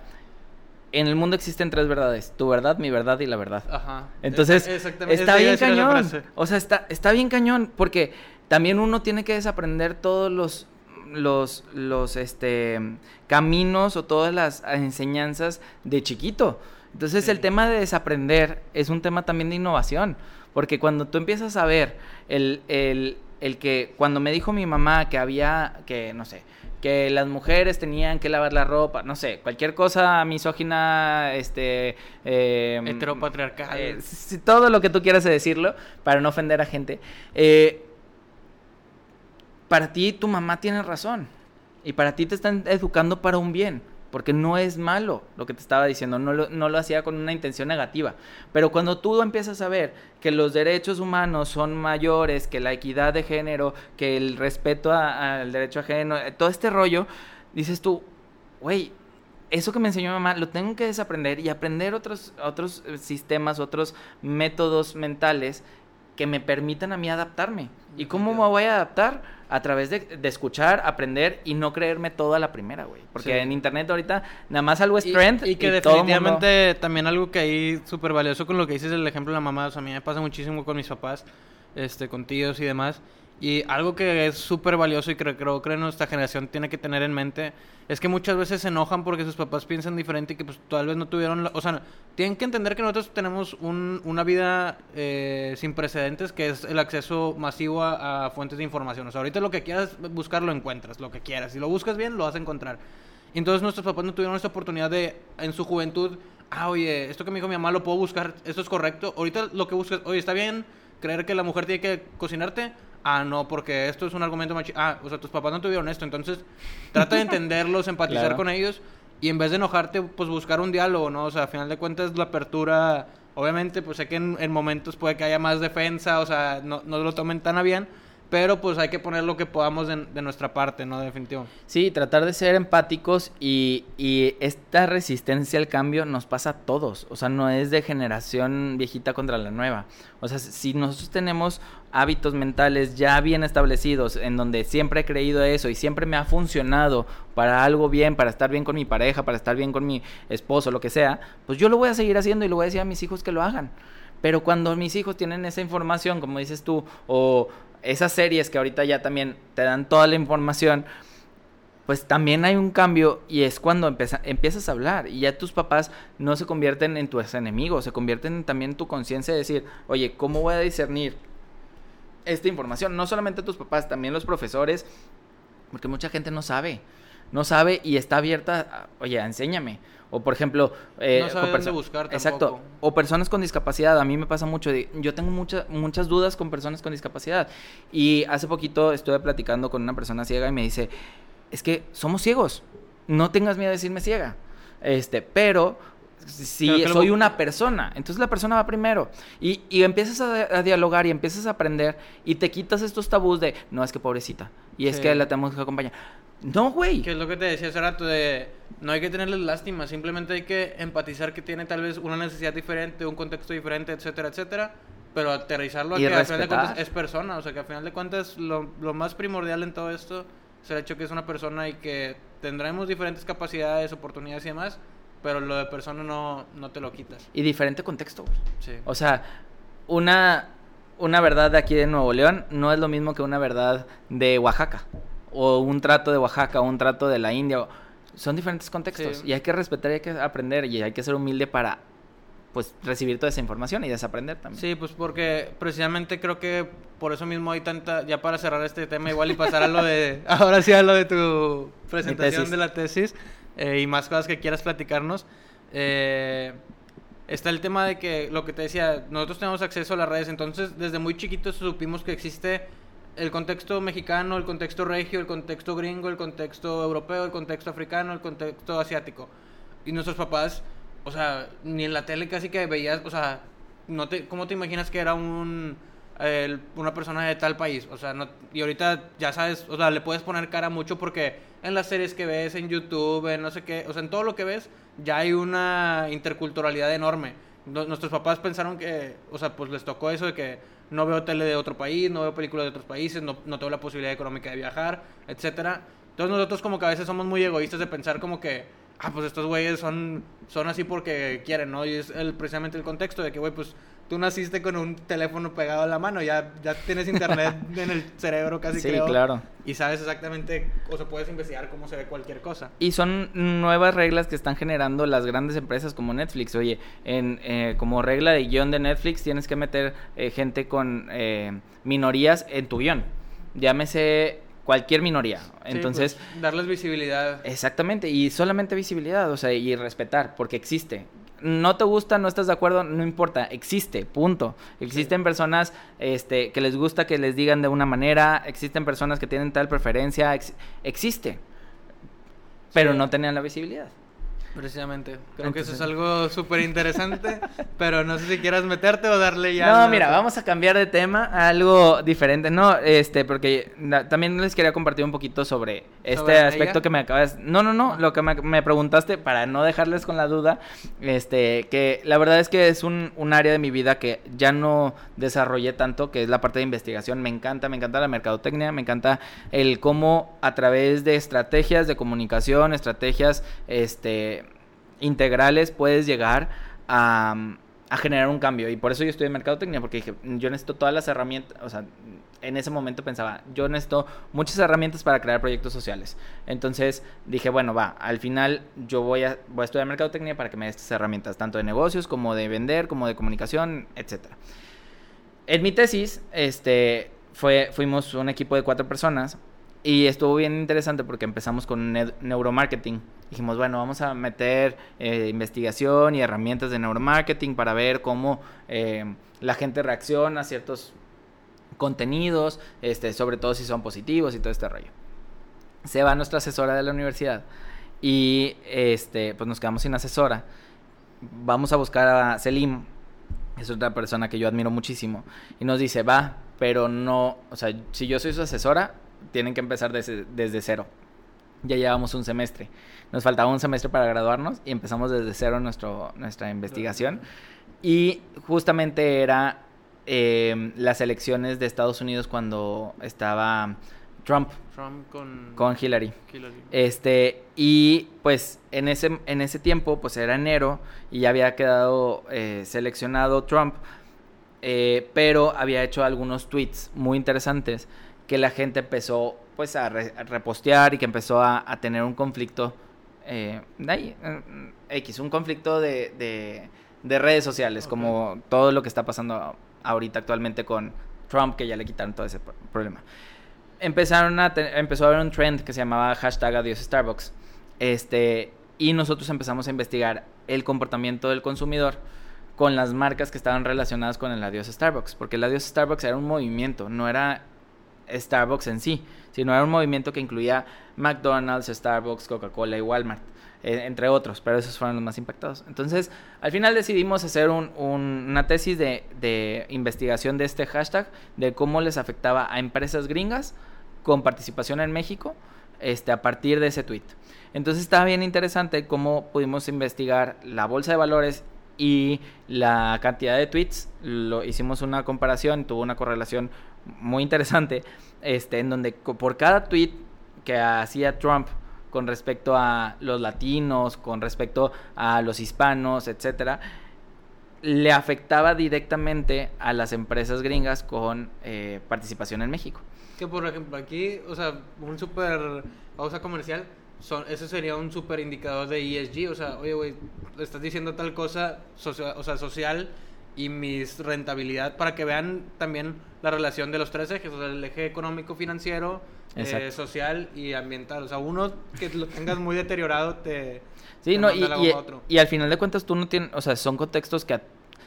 en el mundo existen tres verdades, tu verdad, mi verdad y la verdad. ajá. Entonces, Es- exactamente, está bien cañón. O sea, está, está bien cañón, porque también uno tiene que desaprender todos los, los, los, este, caminos o todas las enseñanzas de chiquito. Entonces, Sí. el tema de desaprender es un tema también de innovación, porque cuando tú empiezas a ver el, el, el que, cuando me dijo mi mamá que había, que, no sé, que las mujeres tenían que lavar la ropa, no sé, cualquier cosa misógina, este... eh, Heteropatriarcal. eh, sí, todo lo que tú quieras decirlo, para no ofender a gente. Eh, para ti, tu mamá tiene razón. Y para ti te están educando para un bien. Porque no es malo lo que te estaba diciendo. No lo, no lo hacía con una intención negativa. Pero cuando tú empiezas a ver que los derechos humanos son mayores, que la equidad de género, que el respeto al derecho ajeno, eh, todo este rollo, dices tú, güey, eso que me enseñó mi mamá lo tengo que desaprender y aprender otros, otros eh, sistemas, otros métodos mentales que me permitan a mí adaptarme. ¿Y cómo me voy a adaptar? A través de, de escuchar, aprender y no creerme todo a la primera, güey. Porque Sí. en internet ahorita nada más algo es Y- trend Y, que mundo- definitivamente también algo que ahí súper valioso con lo que dices el ejemplo de la mamá, o sea, a mí me pasa muchísimo con mis papás, este, con tíos y demás. Y algo que es súper valioso y que creo que nuestra generación tiene que tener en mente es que muchas veces se enojan porque sus papás piensan diferente y que pues tal vez no tuvieron... la- o sea, tienen que entender que nosotros tenemos un- una vida eh, sin precedentes que es el acceso masivo a, a fuentes de información. O sea, ahorita lo que quieras buscar lo encuentras, lo que quieras. Si lo buscas bien, lo vas a encontrar. Entonces nuestros papás no tuvieron esta oportunidad de, en su juventud, ah, oye, esto que me dijo mi mamá lo puedo buscar, esto es correcto. Ahorita lo que buscas, oye, ¿está bien creer que la mujer tiene que cocinarte? Ah, no, porque esto es un argumento machi... Ah, o sea, tus papás no tuvieron esto, entonces trata de entenderlos, empatizar Claro. con ellos y en vez de enojarte, pues buscar un diálogo, ¿no? O sea, a final de cuentas la apertura, obviamente, pues sé que en, en momentos puede que haya más defensa, o sea, no, no lo tomen tan a bien, pero pues hay que poner lo que podamos de, de nuestra parte, ¿no? Definitivo. Sí, tratar de ser empáticos y, y esta resistencia al cambio nos pasa a todos. O sea, no es de generación viejita contra la nueva. O sea, si nosotros tenemos hábitos mentales ya bien establecidos, en donde siempre he creído eso y siempre me ha funcionado para algo bien, para estar bien con mi pareja, para estar bien con mi esposo, lo que sea, pues yo lo voy a seguir haciendo y lo voy a decir a mis hijos que lo hagan. Pero cuando mis hijos tienen esa información, como dices tú, o esas series que ahorita ya también te dan toda la información, pues también hay un cambio y es cuando empieza- empiezas a hablar y ya tus papás no se convierten en tus enemigos, se convierten también en tu conciencia de decir, oye, ¿cómo voy a discernir esta información? No solamente tus papás, también los profesores, porque mucha gente no sabe, no sabe y está abierta, a, oye, enséñame. O por ejemplo, eh, No sabe dónde buscar Exacto. O personas con discapacidad. A mí me pasa mucho. de- yo tengo muchas muchas dudas con personas con discapacidad. Y hace poquito estuve platicando con una persona ciega y me dice, es que somos ciegos. No tengas miedo de decirme ciega. Este, pero si Creo que lo- soy una persona, entonces la persona va primero. Y, y empiezas a, a dialogar y empiezas a aprender y te quitas estos tabús de, no, es que pobrecita. Y es Sí. que la tenemos que acompañar. No, güey. Que es lo que te decía hace rato de no hay que tenerles lástima, simplemente hay que empatizar que tiene tal vez una necesidad diferente, un contexto diferente, etcétera, etcétera, pero aterrizarlo a que al final de cuentas es persona, o sea que al final de cuentas lo, lo más primordial en todo esto es el hecho que es una persona y que tendremos diferentes capacidades, oportunidades y demás, pero lo de persona no, no te lo quitas. Y diferente contexto, güey. Sí. O sea, una, una verdad de aquí de Nuevo León no es lo mismo que una verdad de Oaxaca. O un trato de Oaxaca, o un trato de la India. o- Son diferentes contextos. Sí. Y hay que respetar y hay que aprender. Y hay que ser humilde para pues recibir toda esa información y desaprender también. Sí, pues porque precisamente creo que por eso mismo hay tanta, ya para cerrar este tema igual y pasar a lo de, ahora sí a lo de tu presentación de la tesis eh, y más cosas que quieras platicarnos. Eh, está el tema de que, lo que te decía, nosotros tenemos acceso a las redes, entonces desde muy chiquitos supimos que existe el contexto mexicano, el contexto regio, el contexto gringo, el contexto europeo, el contexto africano, el contexto asiático. Y nuestros papás, o sea, ni en la tele casi que veías, o sea, no te, ¿cómo te imaginas que era un el- una persona de tal país? O sea, no, y ahorita ya sabes, o sea, le puedes poner cara mucho porque en las series que ves, en YouTube, en no sé qué, o sea, en todo lo que ves, ya hay una interculturalidad enorme. No- Nuestros papás pensaron que, o sea, pues les tocó eso de que, no veo tele de otro país, no veo películas de otros países, no, no tengo la posibilidad económica de viajar, etcétera. Entonces nosotros como que a veces somos muy egoístas de pensar como que, ah, pues estos güeyes son, son así porque quieren, ¿no? Y es el, precisamente el contexto de que, güey, pues tú naciste con un teléfono pegado a la mano, ya, ya tienes internet en el cerebro casi sí, claro. Y sabes exactamente, o sea, puedes investigar cómo se ve cualquier cosa. Y son nuevas reglas que están generando las grandes empresas como Netflix. Oye, en, eh, como regla de guion de Netflix tienes que meter eh, gente con eh, minorías en tu guion. Llámese cualquier minoría. Entonces, pues, darles visibilidad. Exactamente, y solamente visibilidad, o sea, y respetar, porque existe no te gusta, no estás de acuerdo, no importa, existe, punto. Existen personas este, que les gusta que les digan de una manera, existen personas que tienen tal preferencia, existe, pero no tenían la visibilidad. Precisamente. Creo que eso es algo súper interesante, pero no sé si quieras meterte o darle ya. No, mira, vamos a cambiar de tema a algo diferente. No, este, porque también les quería compartir un poquito sobre este aspecto que me acabas. No, no, no, lo que me, preguntaste para no dejarles con la duda, este, que la verdad es que es un, un área de mi vida que ya no desarrollé tanto, que es la parte de investigación. Me encanta, me encanta la mercadotecnia, me encanta el cómo a través de estrategias de comunicación, estrategias, este integrales puedes llegar a, generar un cambio. Y por eso yo en mercadotecnia, porque dije, yo necesito todas las herramientas, o sea, en ese momento pensaba, yo necesito muchas herramientas para crear proyectos sociales. Entonces dije, bueno, va, al final yo voy a, voy a estudiar mercadotecnia para que me dé estas herramientas, tanto de negocios como de vender, como de comunicación, etc. En mi tesis, este, fue, fuimos un equipo de cuatro personas y estuvo bien interesante porque empezamos con neuromarketing. Dijimos, bueno, vamos a meter eh, investigación y herramientas de neuromarketing para ver cómo eh, la gente reacciona a ciertos contenidos, este, sobre todo si son positivos y todo este rollo. Se va nuestra asesora de la universidad y este, pues nos quedamos sin asesora. Vamos a buscar a Selim, es otra persona que yo admiro muchísimo, y nos dice, va, pero no, o sea, si yo soy su asesora, tienen que empezar desde, desde cero. Ya llevamos un semestre. Nos faltaba un semestre para graduarnos y empezamos desde cero nuestro, nuestra investigación. Y justamente era eh, las elecciones de Estados Unidos cuando estaba Trump. Trump con, con Hillary. Este, y pues en ese, en ese tiempo, pues era enero y ya había quedado eh, seleccionado Trump, eh, pero había hecho algunos tweets muy interesantes que la gente empezó pues a, repostear y que empezó a, tener un conflicto eh, ahí, X, un conflicto de, de, redes sociales, como todo lo que está pasando ahorita actualmente con Trump, que ya le quitaron todo ese problema. Empezaron a empezó a haber un trend que se llamaba hashtag adiós Starbucks. Este, y nosotros empezamos a investigar el comportamiento del consumidor con las marcas que estaban relacionadas con el adiós Starbucks, porque el adiós Starbucks era un movimiento, no era Starbucks en sí, sino era un movimiento que incluía McDonald's, Starbucks, Coca-Cola y Walmart, eh, entre otros, pero esos fueron los más impactados. Entonces, al final decidimos hacer una tesis de, investigación de este hashtag, de cómo les afectaba a empresas gringas con participación en México este, a partir de ese tweet. Entonces estaba bien interesante cómo pudimos investigar la bolsa de valores y la cantidad de tweets. Lo, hicimos una comparación, tuvo una correlación muy interesante, este, en donde por cada tweet que hacía Trump con respecto a los latinos, con respecto a los hispanos, etcétera, le afectaba directamente a las empresas gringas con eh, participación en México. Que por ejemplo aquí, o sea, un super pausa comercial, son, ese sería un super indicador de ESG, o sea, oye, güey, estás diciendo tal cosa, o sea, social y mis rentabilidad para que vean también la relación de los tres ejes, o sea, el eje económico, financiero, eh, social y ambiental. O sea, uno que lo tengas muy deteriorado te... Sí, no, y, y, y, al final de cuentas tú no tienes, o sea, son contextos que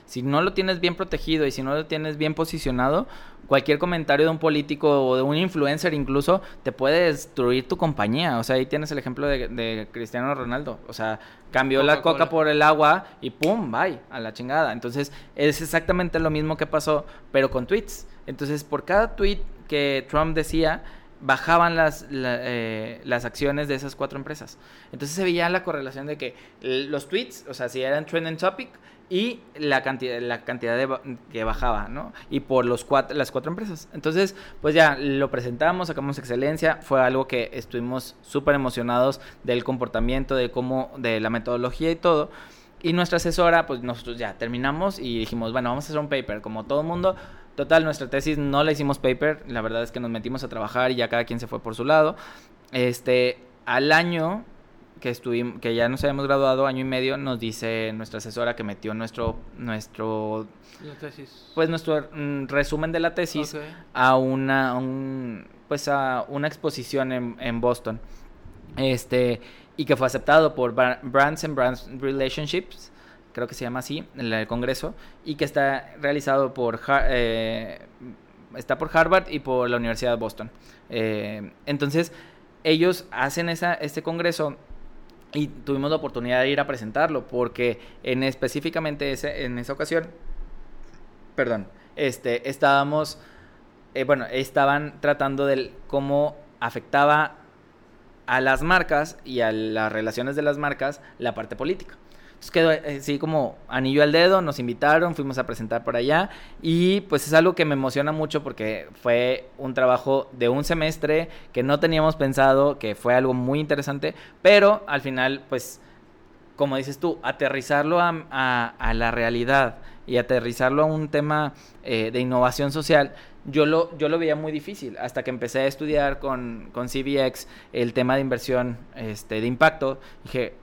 si no lo tienes bien protegido y si no lo tienes bien posicionado, cualquier comentario de un político o de un influencer incluso te puede destruir tu compañía. O sea, ahí tienes el ejemplo de, Cristiano Ronaldo. O sea, cambió la coca por el agua y ¡pum! Bye, a la chingada. Entonces, es exactamente lo mismo que pasó, pero con tweets. Entonces, por cada tweet que Trump decía, bajaban las, eh, las acciones de esas cuatro empresas. Entonces se veía la correlación de que los tweets, o sea, si eran trending topic y la cantidad, la cantidad de, que bajaba, ¿no? Y por los cuatro, las cuatro empresas. Entonces, pues ya lo presentamos, sacamos excelencia, fue algo que estuvimos súper emocionados del comportamiento, de cómo, de la metodología y todo. Y nuestra asesora, pues nosotros ya terminamos y dijimos, bueno, vamos a hacer un paper, como todo mundo. Total, nuestra tesis no la hicimos paper, la verdad es que nos metimos a trabajar y ya cada quien se fue por su lado. Este, al año que estuvimos, que ya nos habíamos graduado, año y medio, nos dice nuestra asesora que metió nuestro, nuestro, pues nuestro mm, resumen de la tesis a una, pues a una exposición en, en Boston. Este, y que fue aceptado por Brands and Brands Relationships, creo que se llama así, en el Congreso, y que está realizado por, eh, está por Harvard y por la Universidad de Boston. Eh, entonces, ellos hacen esa, este Congreso y tuvimos la oportunidad de ir a presentarlo, porque en específicamente ese, en esa ocasión, perdón, este, estábamos, eh, bueno, estaban tratando de cómo afectaba a las marcas y a las relaciones de las marcas la parte política. Entonces quedó eh, así como anillo al dedo, nos invitaron, fuimos a presentar por allá y pues es algo que me emociona mucho porque fue un trabajo de un semestre que no teníamos pensado, que fue algo muy interesante, pero al final pues como dices tú, aterrizarlo a, la realidad y aterrizarlo a un tema eh, de innovación social yo lo, yo lo veía muy difícil hasta que empecé a estudiar con, con CBX el tema de inversión este, de impacto. Dije,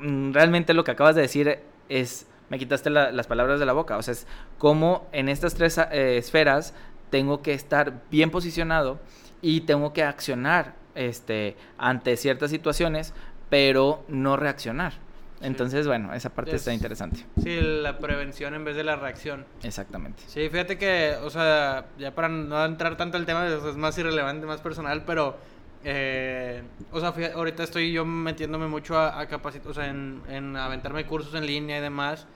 realmente lo que acabas de decir es, me quitaste las palabras de la boca. O sea, es cómo en estas tres eh, esferas tengo que estar bien posicionado y tengo que accionar este, ante ciertas situaciones, pero no reaccionar. Entonces, bueno, esa parte está interesante. Sí, la prevención en vez de la reacción. Exactamente. Sí, fíjate que, o sea, ya para no entrar tanto al tema, es más irrelevante, más personal, pero, eh, o sea, ahorita estoy yo metiéndome mucho a, capacitar, o sea, en, aventarme cursos en línea y demás,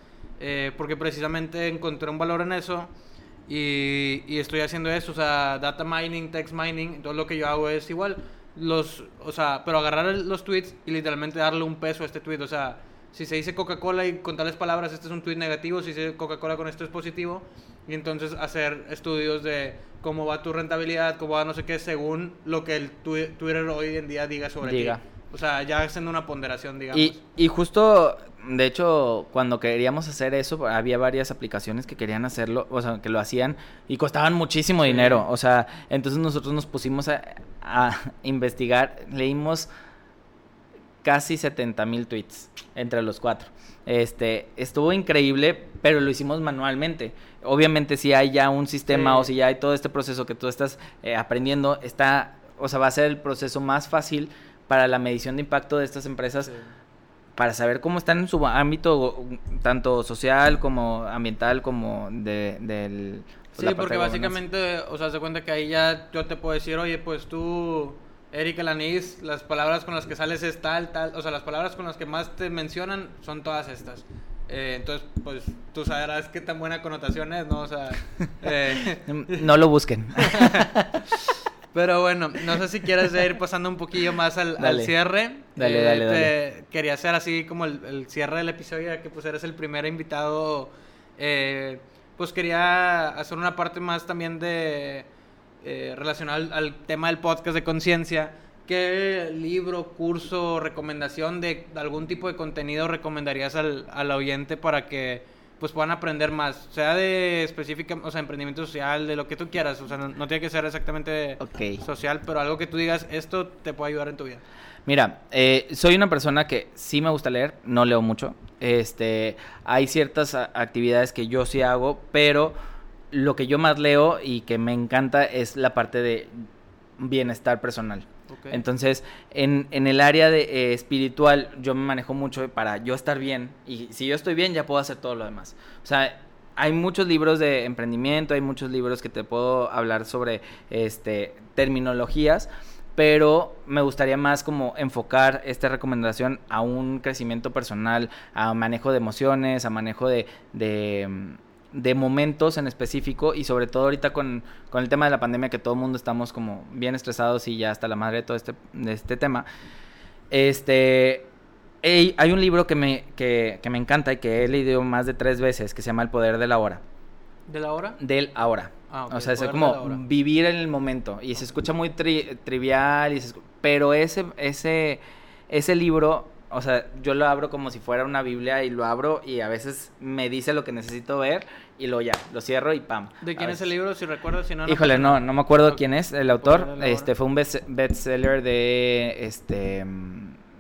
eh, porque precisamente encontré un valor en eso y, y estoy haciendo eso, o sea, data mining, text mining, todo lo que yo hago es igual los, o sea, pero agarrar los tweets y literalmente darle un peso a este tweet, o sea, si se dice Coca-Cola y con tales palabras este es un tweet negativo, si se dice Coca-Cola con esto es positivo, y entonces hacer estudios de cómo va tu rentabilidad, cómo va no sé qué, según lo que el Twitter hoy en día diga sobre ti. O sea, ya haciendo una ponderación, digamos. Y, y justo, de hecho, cuando queríamos hacer eso, había varias aplicaciones que querían hacerlo, o sea, que lo hacían y costaban muchísimo dinero. O sea, entonces nosotros nos pusimos a, a investigar, leímos casi 70 mil tweets entre los cuatro. Este, estuvo increíble, pero lo hicimos manualmente. Obviamente si hay ya un sistema o si ya hay todo este proceso que tú estás eh, aprendiendo, está, o sea, va a ser el proceso más fácil para la medición de impacto de estas empresas. Para saber cómo están en su ámbito, tanto social como ambiental, como de, del... sí, porque básicamente, o sea, se cuenta que ahí ya yo te puedo decir, oye, pues tú Eric Alanis, las palabras con las que sales es tal, tal, o sea, las palabras con las que más te mencionan son todas estas. Eh, entonces, pues tú sabrás qué tan buena connotación es, ¿no? O sea, eh, no lo busquen. Pero bueno, no sé si quieres ir pasando un poquillo más al, cierre. Dale, eh, dale, dale. Quería hacer así como el, cierre del episodio, ya que pues eres el primer invitado. pues quería hacer una parte más también de eh, relacionado al, tema del podcast de conciencia, ¿qué libro, curso, recomendación de, algún tipo de contenido recomendarías al, al, oyente para que pues puedan aprender más? Sea de específica, o sea, emprendimiento social, de lo que tú quieras, o sea, no, tiene que ser exactamente social, pero algo que tú digas, esto te puede ayudar en tu vida. Mira, eh, soy una persona que sí me gusta leer, no leo mucho. Este, hay ciertas actividades que yo sí hago, pero lo que yo más leo y que me encanta es la parte de bienestar personal. Entonces, en, en, el área de, eh, espiritual, yo me manejo mucho para yo estar bien. Y si yo estoy bien, ya puedo hacer todo lo demás. O sea, hay muchos libros de emprendimiento, hay muchos libros que te puedo hablar sobre este, terminologías, pero me gustaría más como enfocar esta recomendación a un crecimiento personal, a manejo de emociones, a manejo de de momentos en específico y sobre todo ahorita con, con el tema de la pandemia que todo el mundo estamos como bien estresados y ya hasta la madre de todo este, de este tema. Este, hay un libro que me, que, que me encanta y que he leído más de tres veces que se llama El Poder de la Hora. ¿De la hora? Del ahora. Ah, ok, O sea, es de como vivir en el momento. Y se escucha muy tri- trivial, y se escu- pero ese, ese, ese libro, o sea, yo lo abro como si fuera una Biblia y lo abro y a veces me dice lo que necesito ver y luego ya, lo cierro y pam. ¿De quién es el libro? Si recuerdas, si no, no Híjole, no, no me acuerdo quién es el autor. hora. Este fue un best- bestseller de este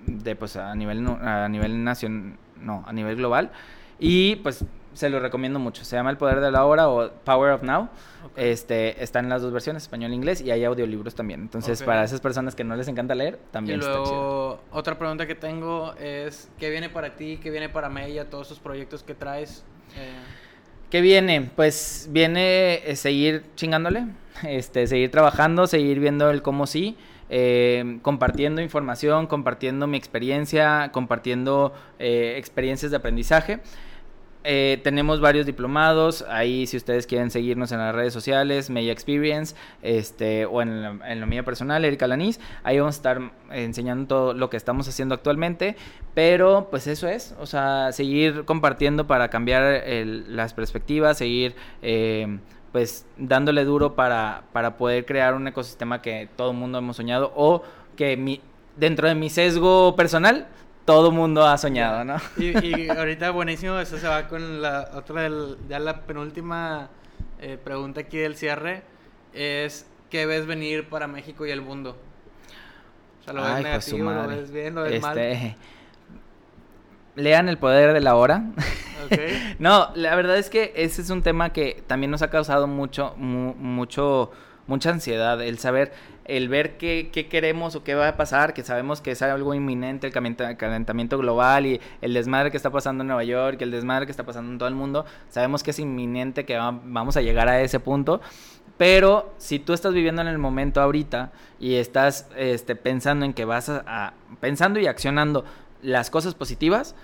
de pues a nivel a nivel nacional, no, a nivel global y pues se lo recomiendo mucho. Se llama El poder de la hora o Power of Now. Ok. Este, está en las dos versiones, español e inglés, y hay audiolibros también. Entonces, para esas personas que no les encanta leer, Y también está chido. luego, otra pregunta que tengo es, ¿qué viene para ti? ¿Qué viene para Mella? Todos esos proyectos que traes. Eh, ¿Qué viene? Pues viene eh, seguir chingándole, este, seguir trabajando, seguir viendo el cómo sí, eh, compartiendo información, compartiendo mi experiencia, compartiendo eh, experiencias de aprendizaje. Eh, tenemos varios diplomados, ahí si ustedes quieren seguirnos en las redes sociales, Media Experience, este, o en, la- en lo mío personal, Erika Lanís, ahí vamos a estar enseñando todo lo que estamos haciendo actualmente, pero pues eso es, o sea, seguir compartiendo para cambiar las perspectivas, seguir eh, pues dándole duro para, para poder crear un ecosistema que todo el mundo hemos soñado o que mi, dentro de mi sesgo personal, todo mundo ha soñado, ¿no? Y, y ahorita buenísimo, eso se va con la otra, del, ya la penúltima eh, pregunta aquí del cierre, es ¿qué ves venir para México y el mundo? O sea, ¿lo ves Ay, su negativo, lo madre. ves bien, lo ves mal? Este, lean El Poder de la Hora. No, la verdad es que ese es un tema que también nos ha causado mucho, mu- mucho, mucha ansiedad, el saber, el ver qué, qué queremos o qué va a pasar, que sabemos que es algo inminente, el calenta- calentamiento global y el desmadre que está pasando en Nueva York, el desmadre que está pasando en todo el mundo, sabemos que es inminente, que va- vamos a llegar a ese punto. Pero si tú estás viviendo en el momento ahorita y estás este, pensando en que vas a- pensando y accionando las cosas positivas,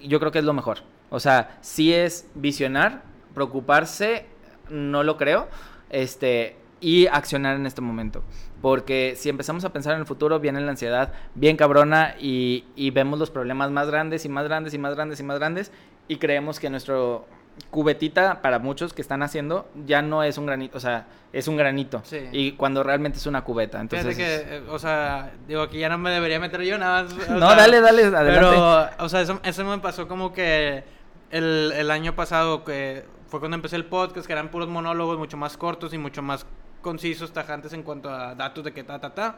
yo creo que es lo mejor. O sea, si es visionar, preocuparse, no lo creo, este, y accionar en este momento. Porque si empezamos a pensar en el futuro, viene la ansiedad bien cabrona y, y vemos los problemas más grandes y más grandes y más grandes y más grandes y creemos que nuestro cubetita para muchos que están haciendo ya no es un granito, o sea, es un granito. Sí. Y cuando realmente es una cubeta. Entonces, Fíjate que, eh, o sea, digo, aquí ya no me debería meter yo nada más. No, sea, dale, dale, adelante. Pero, o sea, eso, eso me pasó como que el, el año pasado, que fue cuando empecé el podcast, que eran puros monólogos mucho más cortos y mucho más concisos, tajantes en cuanto a datos de que ta, ta, ta.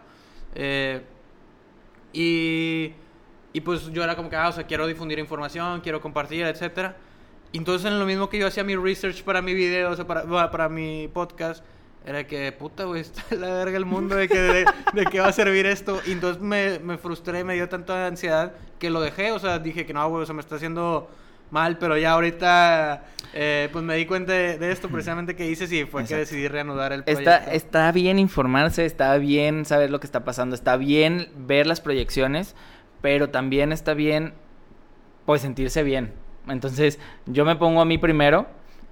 Eh, y, y pues yo era como que, ah, o sea, quiero difundir información, quiero compartir. Y entonces en lo mismo que yo hacía mi research para mi video, o sea, para, bueno, para mi podcast, era que, puta, güey, está la verga el mundo, de que de, de qué va a servir esto. Y entonces me, me frustré, me dio tanta ansiedad que lo dejé, o sea, dije que no, güey, o sea, me está haciendo mal, pero ya ahorita, eh, pues me di cuenta de, de esto precisamente que hice y fue que decidí reanudar el proyecto. Está, está bien informarse, está bien saber lo que está pasando, está bien ver las proyecciones, pero también está bien, pues, sentirse bien. Entonces, yo me pongo a mí primero,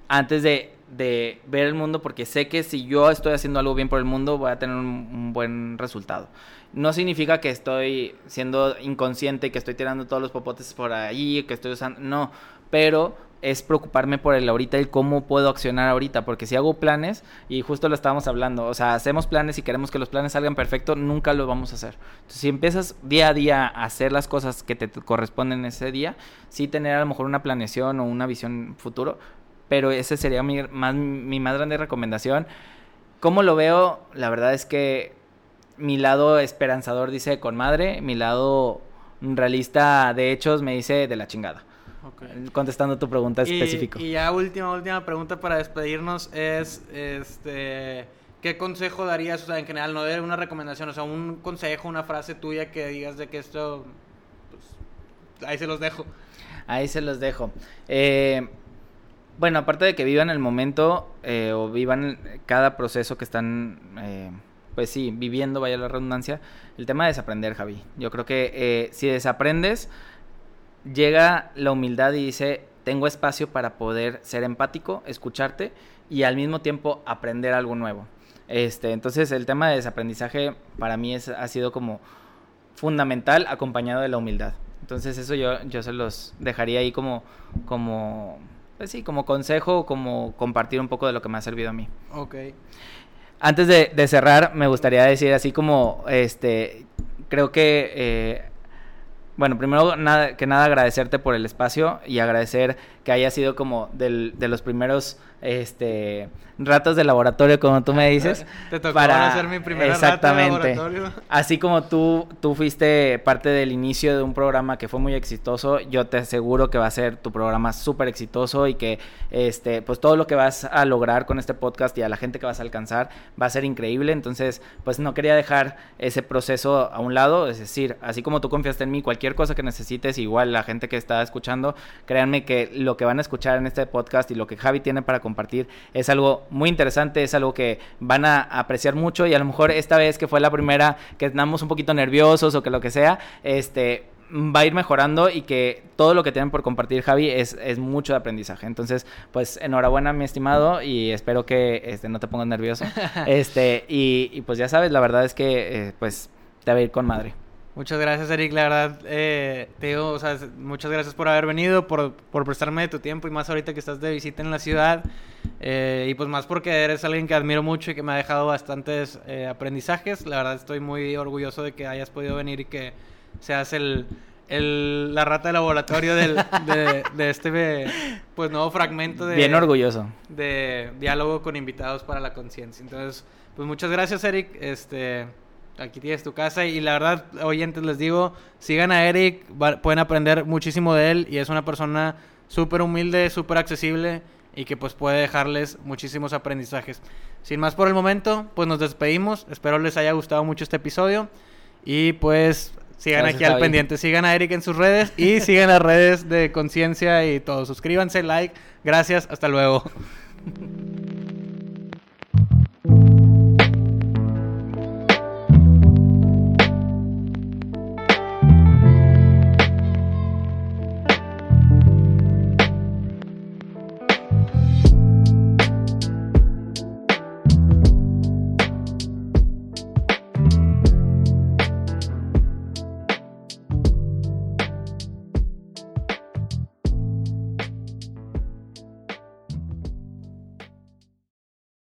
antes de, de ver el mundo, porque sé que si yo estoy haciendo algo bien por el mundo, voy a tener un, un buen resultado. No significa que estoy siendo inconsciente, que estoy tirando todos los popotes por ahí, que estoy usando... No, pero es preocuparme por el ahorita y cómo puedo accionar ahorita, porque si hago planes, y justo lo estábamos hablando, o sea, hacemos planes y queremos que los planes salgan perfecto, nunca lo vamos a hacer. Entonces, si empiezas día a día a hacer las cosas que te corresponden ese día, sí tener a lo mejor una planeación o una visión futuro, pero ese sería mi más, mi más grande recomendación. ¿Cómo lo veo? La verdad es que mi lado esperanzador dice con madre, mi lado realista de hechos me dice de la chingada. Contestando tu pregunta Y- específica. Y, ya última, última pregunta para despedirnos es, este, ¿qué consejo darías, o sea, en general, no de una recomendación, o sea, un consejo, una frase tuya que digas de que esto, pues, ahí se los dejo. Ahí se los dejo. Eh, bueno, aparte de que vivan el momento eh, o vivan cada proceso que están, eh, pues sí, viviendo, vaya la redundancia, el tema de desaprender, Javi. Yo creo que eh, si desaprendes, llega la humildad y dice, tengo espacio para poder ser empático, escucharte y al mismo tiempo aprender algo nuevo. Este, entonces el tema de desaprendizaje para mí es, ha sido como fundamental acompañado de la humildad. Entonces eso yo, yo se los dejaría ahí como, como, pues sí, como consejo, como compartir un poco de lo que me ha servido a mí. Ok. Antes de, de cerrar, me gustaría decir así como, este, creo que eh, bueno, primero nada, que nada agradecerte por el espacio y agradecer que haya sido como del, de los primeros este, ratos de laboratorio, como tú me dices. Te tocó para hacer mi primer Exactamente. laboratorio. Así como tú, tú fuiste parte del inicio de un programa que fue muy exitoso, yo te aseguro que va a ser tu programa súper exitoso y que este, pues todo lo que vas a lograr con este podcast y a la gente que vas a alcanzar va a ser increíble. Entonces, pues no quería dejar ese proceso a un lado. Es decir, así como tú confiaste en mí, cualquier cosa que necesites, igual la gente que está escuchando, créanme que lo que van a escuchar en este podcast y lo que Javi tiene para compartir es algo muy interesante, es algo que van a apreciar mucho y a lo mejor esta vez que fue la primera que estamos un poquito nerviosos o que lo que sea, este va a ir mejorando y que todo lo que tienen por compartir Javi es, es mucho de aprendizaje. Entonces, pues enhorabuena mi estimado y espero que este, no te pongas nervioso. este y, pues ya sabes, la verdad es que eh, pues te va a ir con madre. Muchas gracias, Eric. La verdad, eh, te digo, o sea, muchas gracias por haber venido, por, por, prestarme de tu tiempo y más ahorita que estás de visita en la ciudad. Eh, y pues más porque eres alguien que admiro mucho y que me ha dejado bastantes eh, aprendizajes. La verdad, estoy muy orgulloso de que hayas podido venir y que seas el, el la rata de laboratorio del, de, de, este pues nuevo fragmento de... Bien orgulloso. De diálogo con invitados para la conciencia. Entonces, pues muchas gracias, Eric. Este aquí tienes tu casa y la verdad, oyentes, les digo, sigan a Eric, pueden aprender muchísimo de él y es una persona súper humilde, súper accesible y que pues puede dejarles muchísimos aprendizajes. Sin más por el momento, pues nos despedimos, espero les haya gustado mucho este episodio y pues sigan aquí al pendiente, sigan a Eric en sus redes y sigan las redes de conciencia y todo, suscríbanse, like, gracias, hasta luego.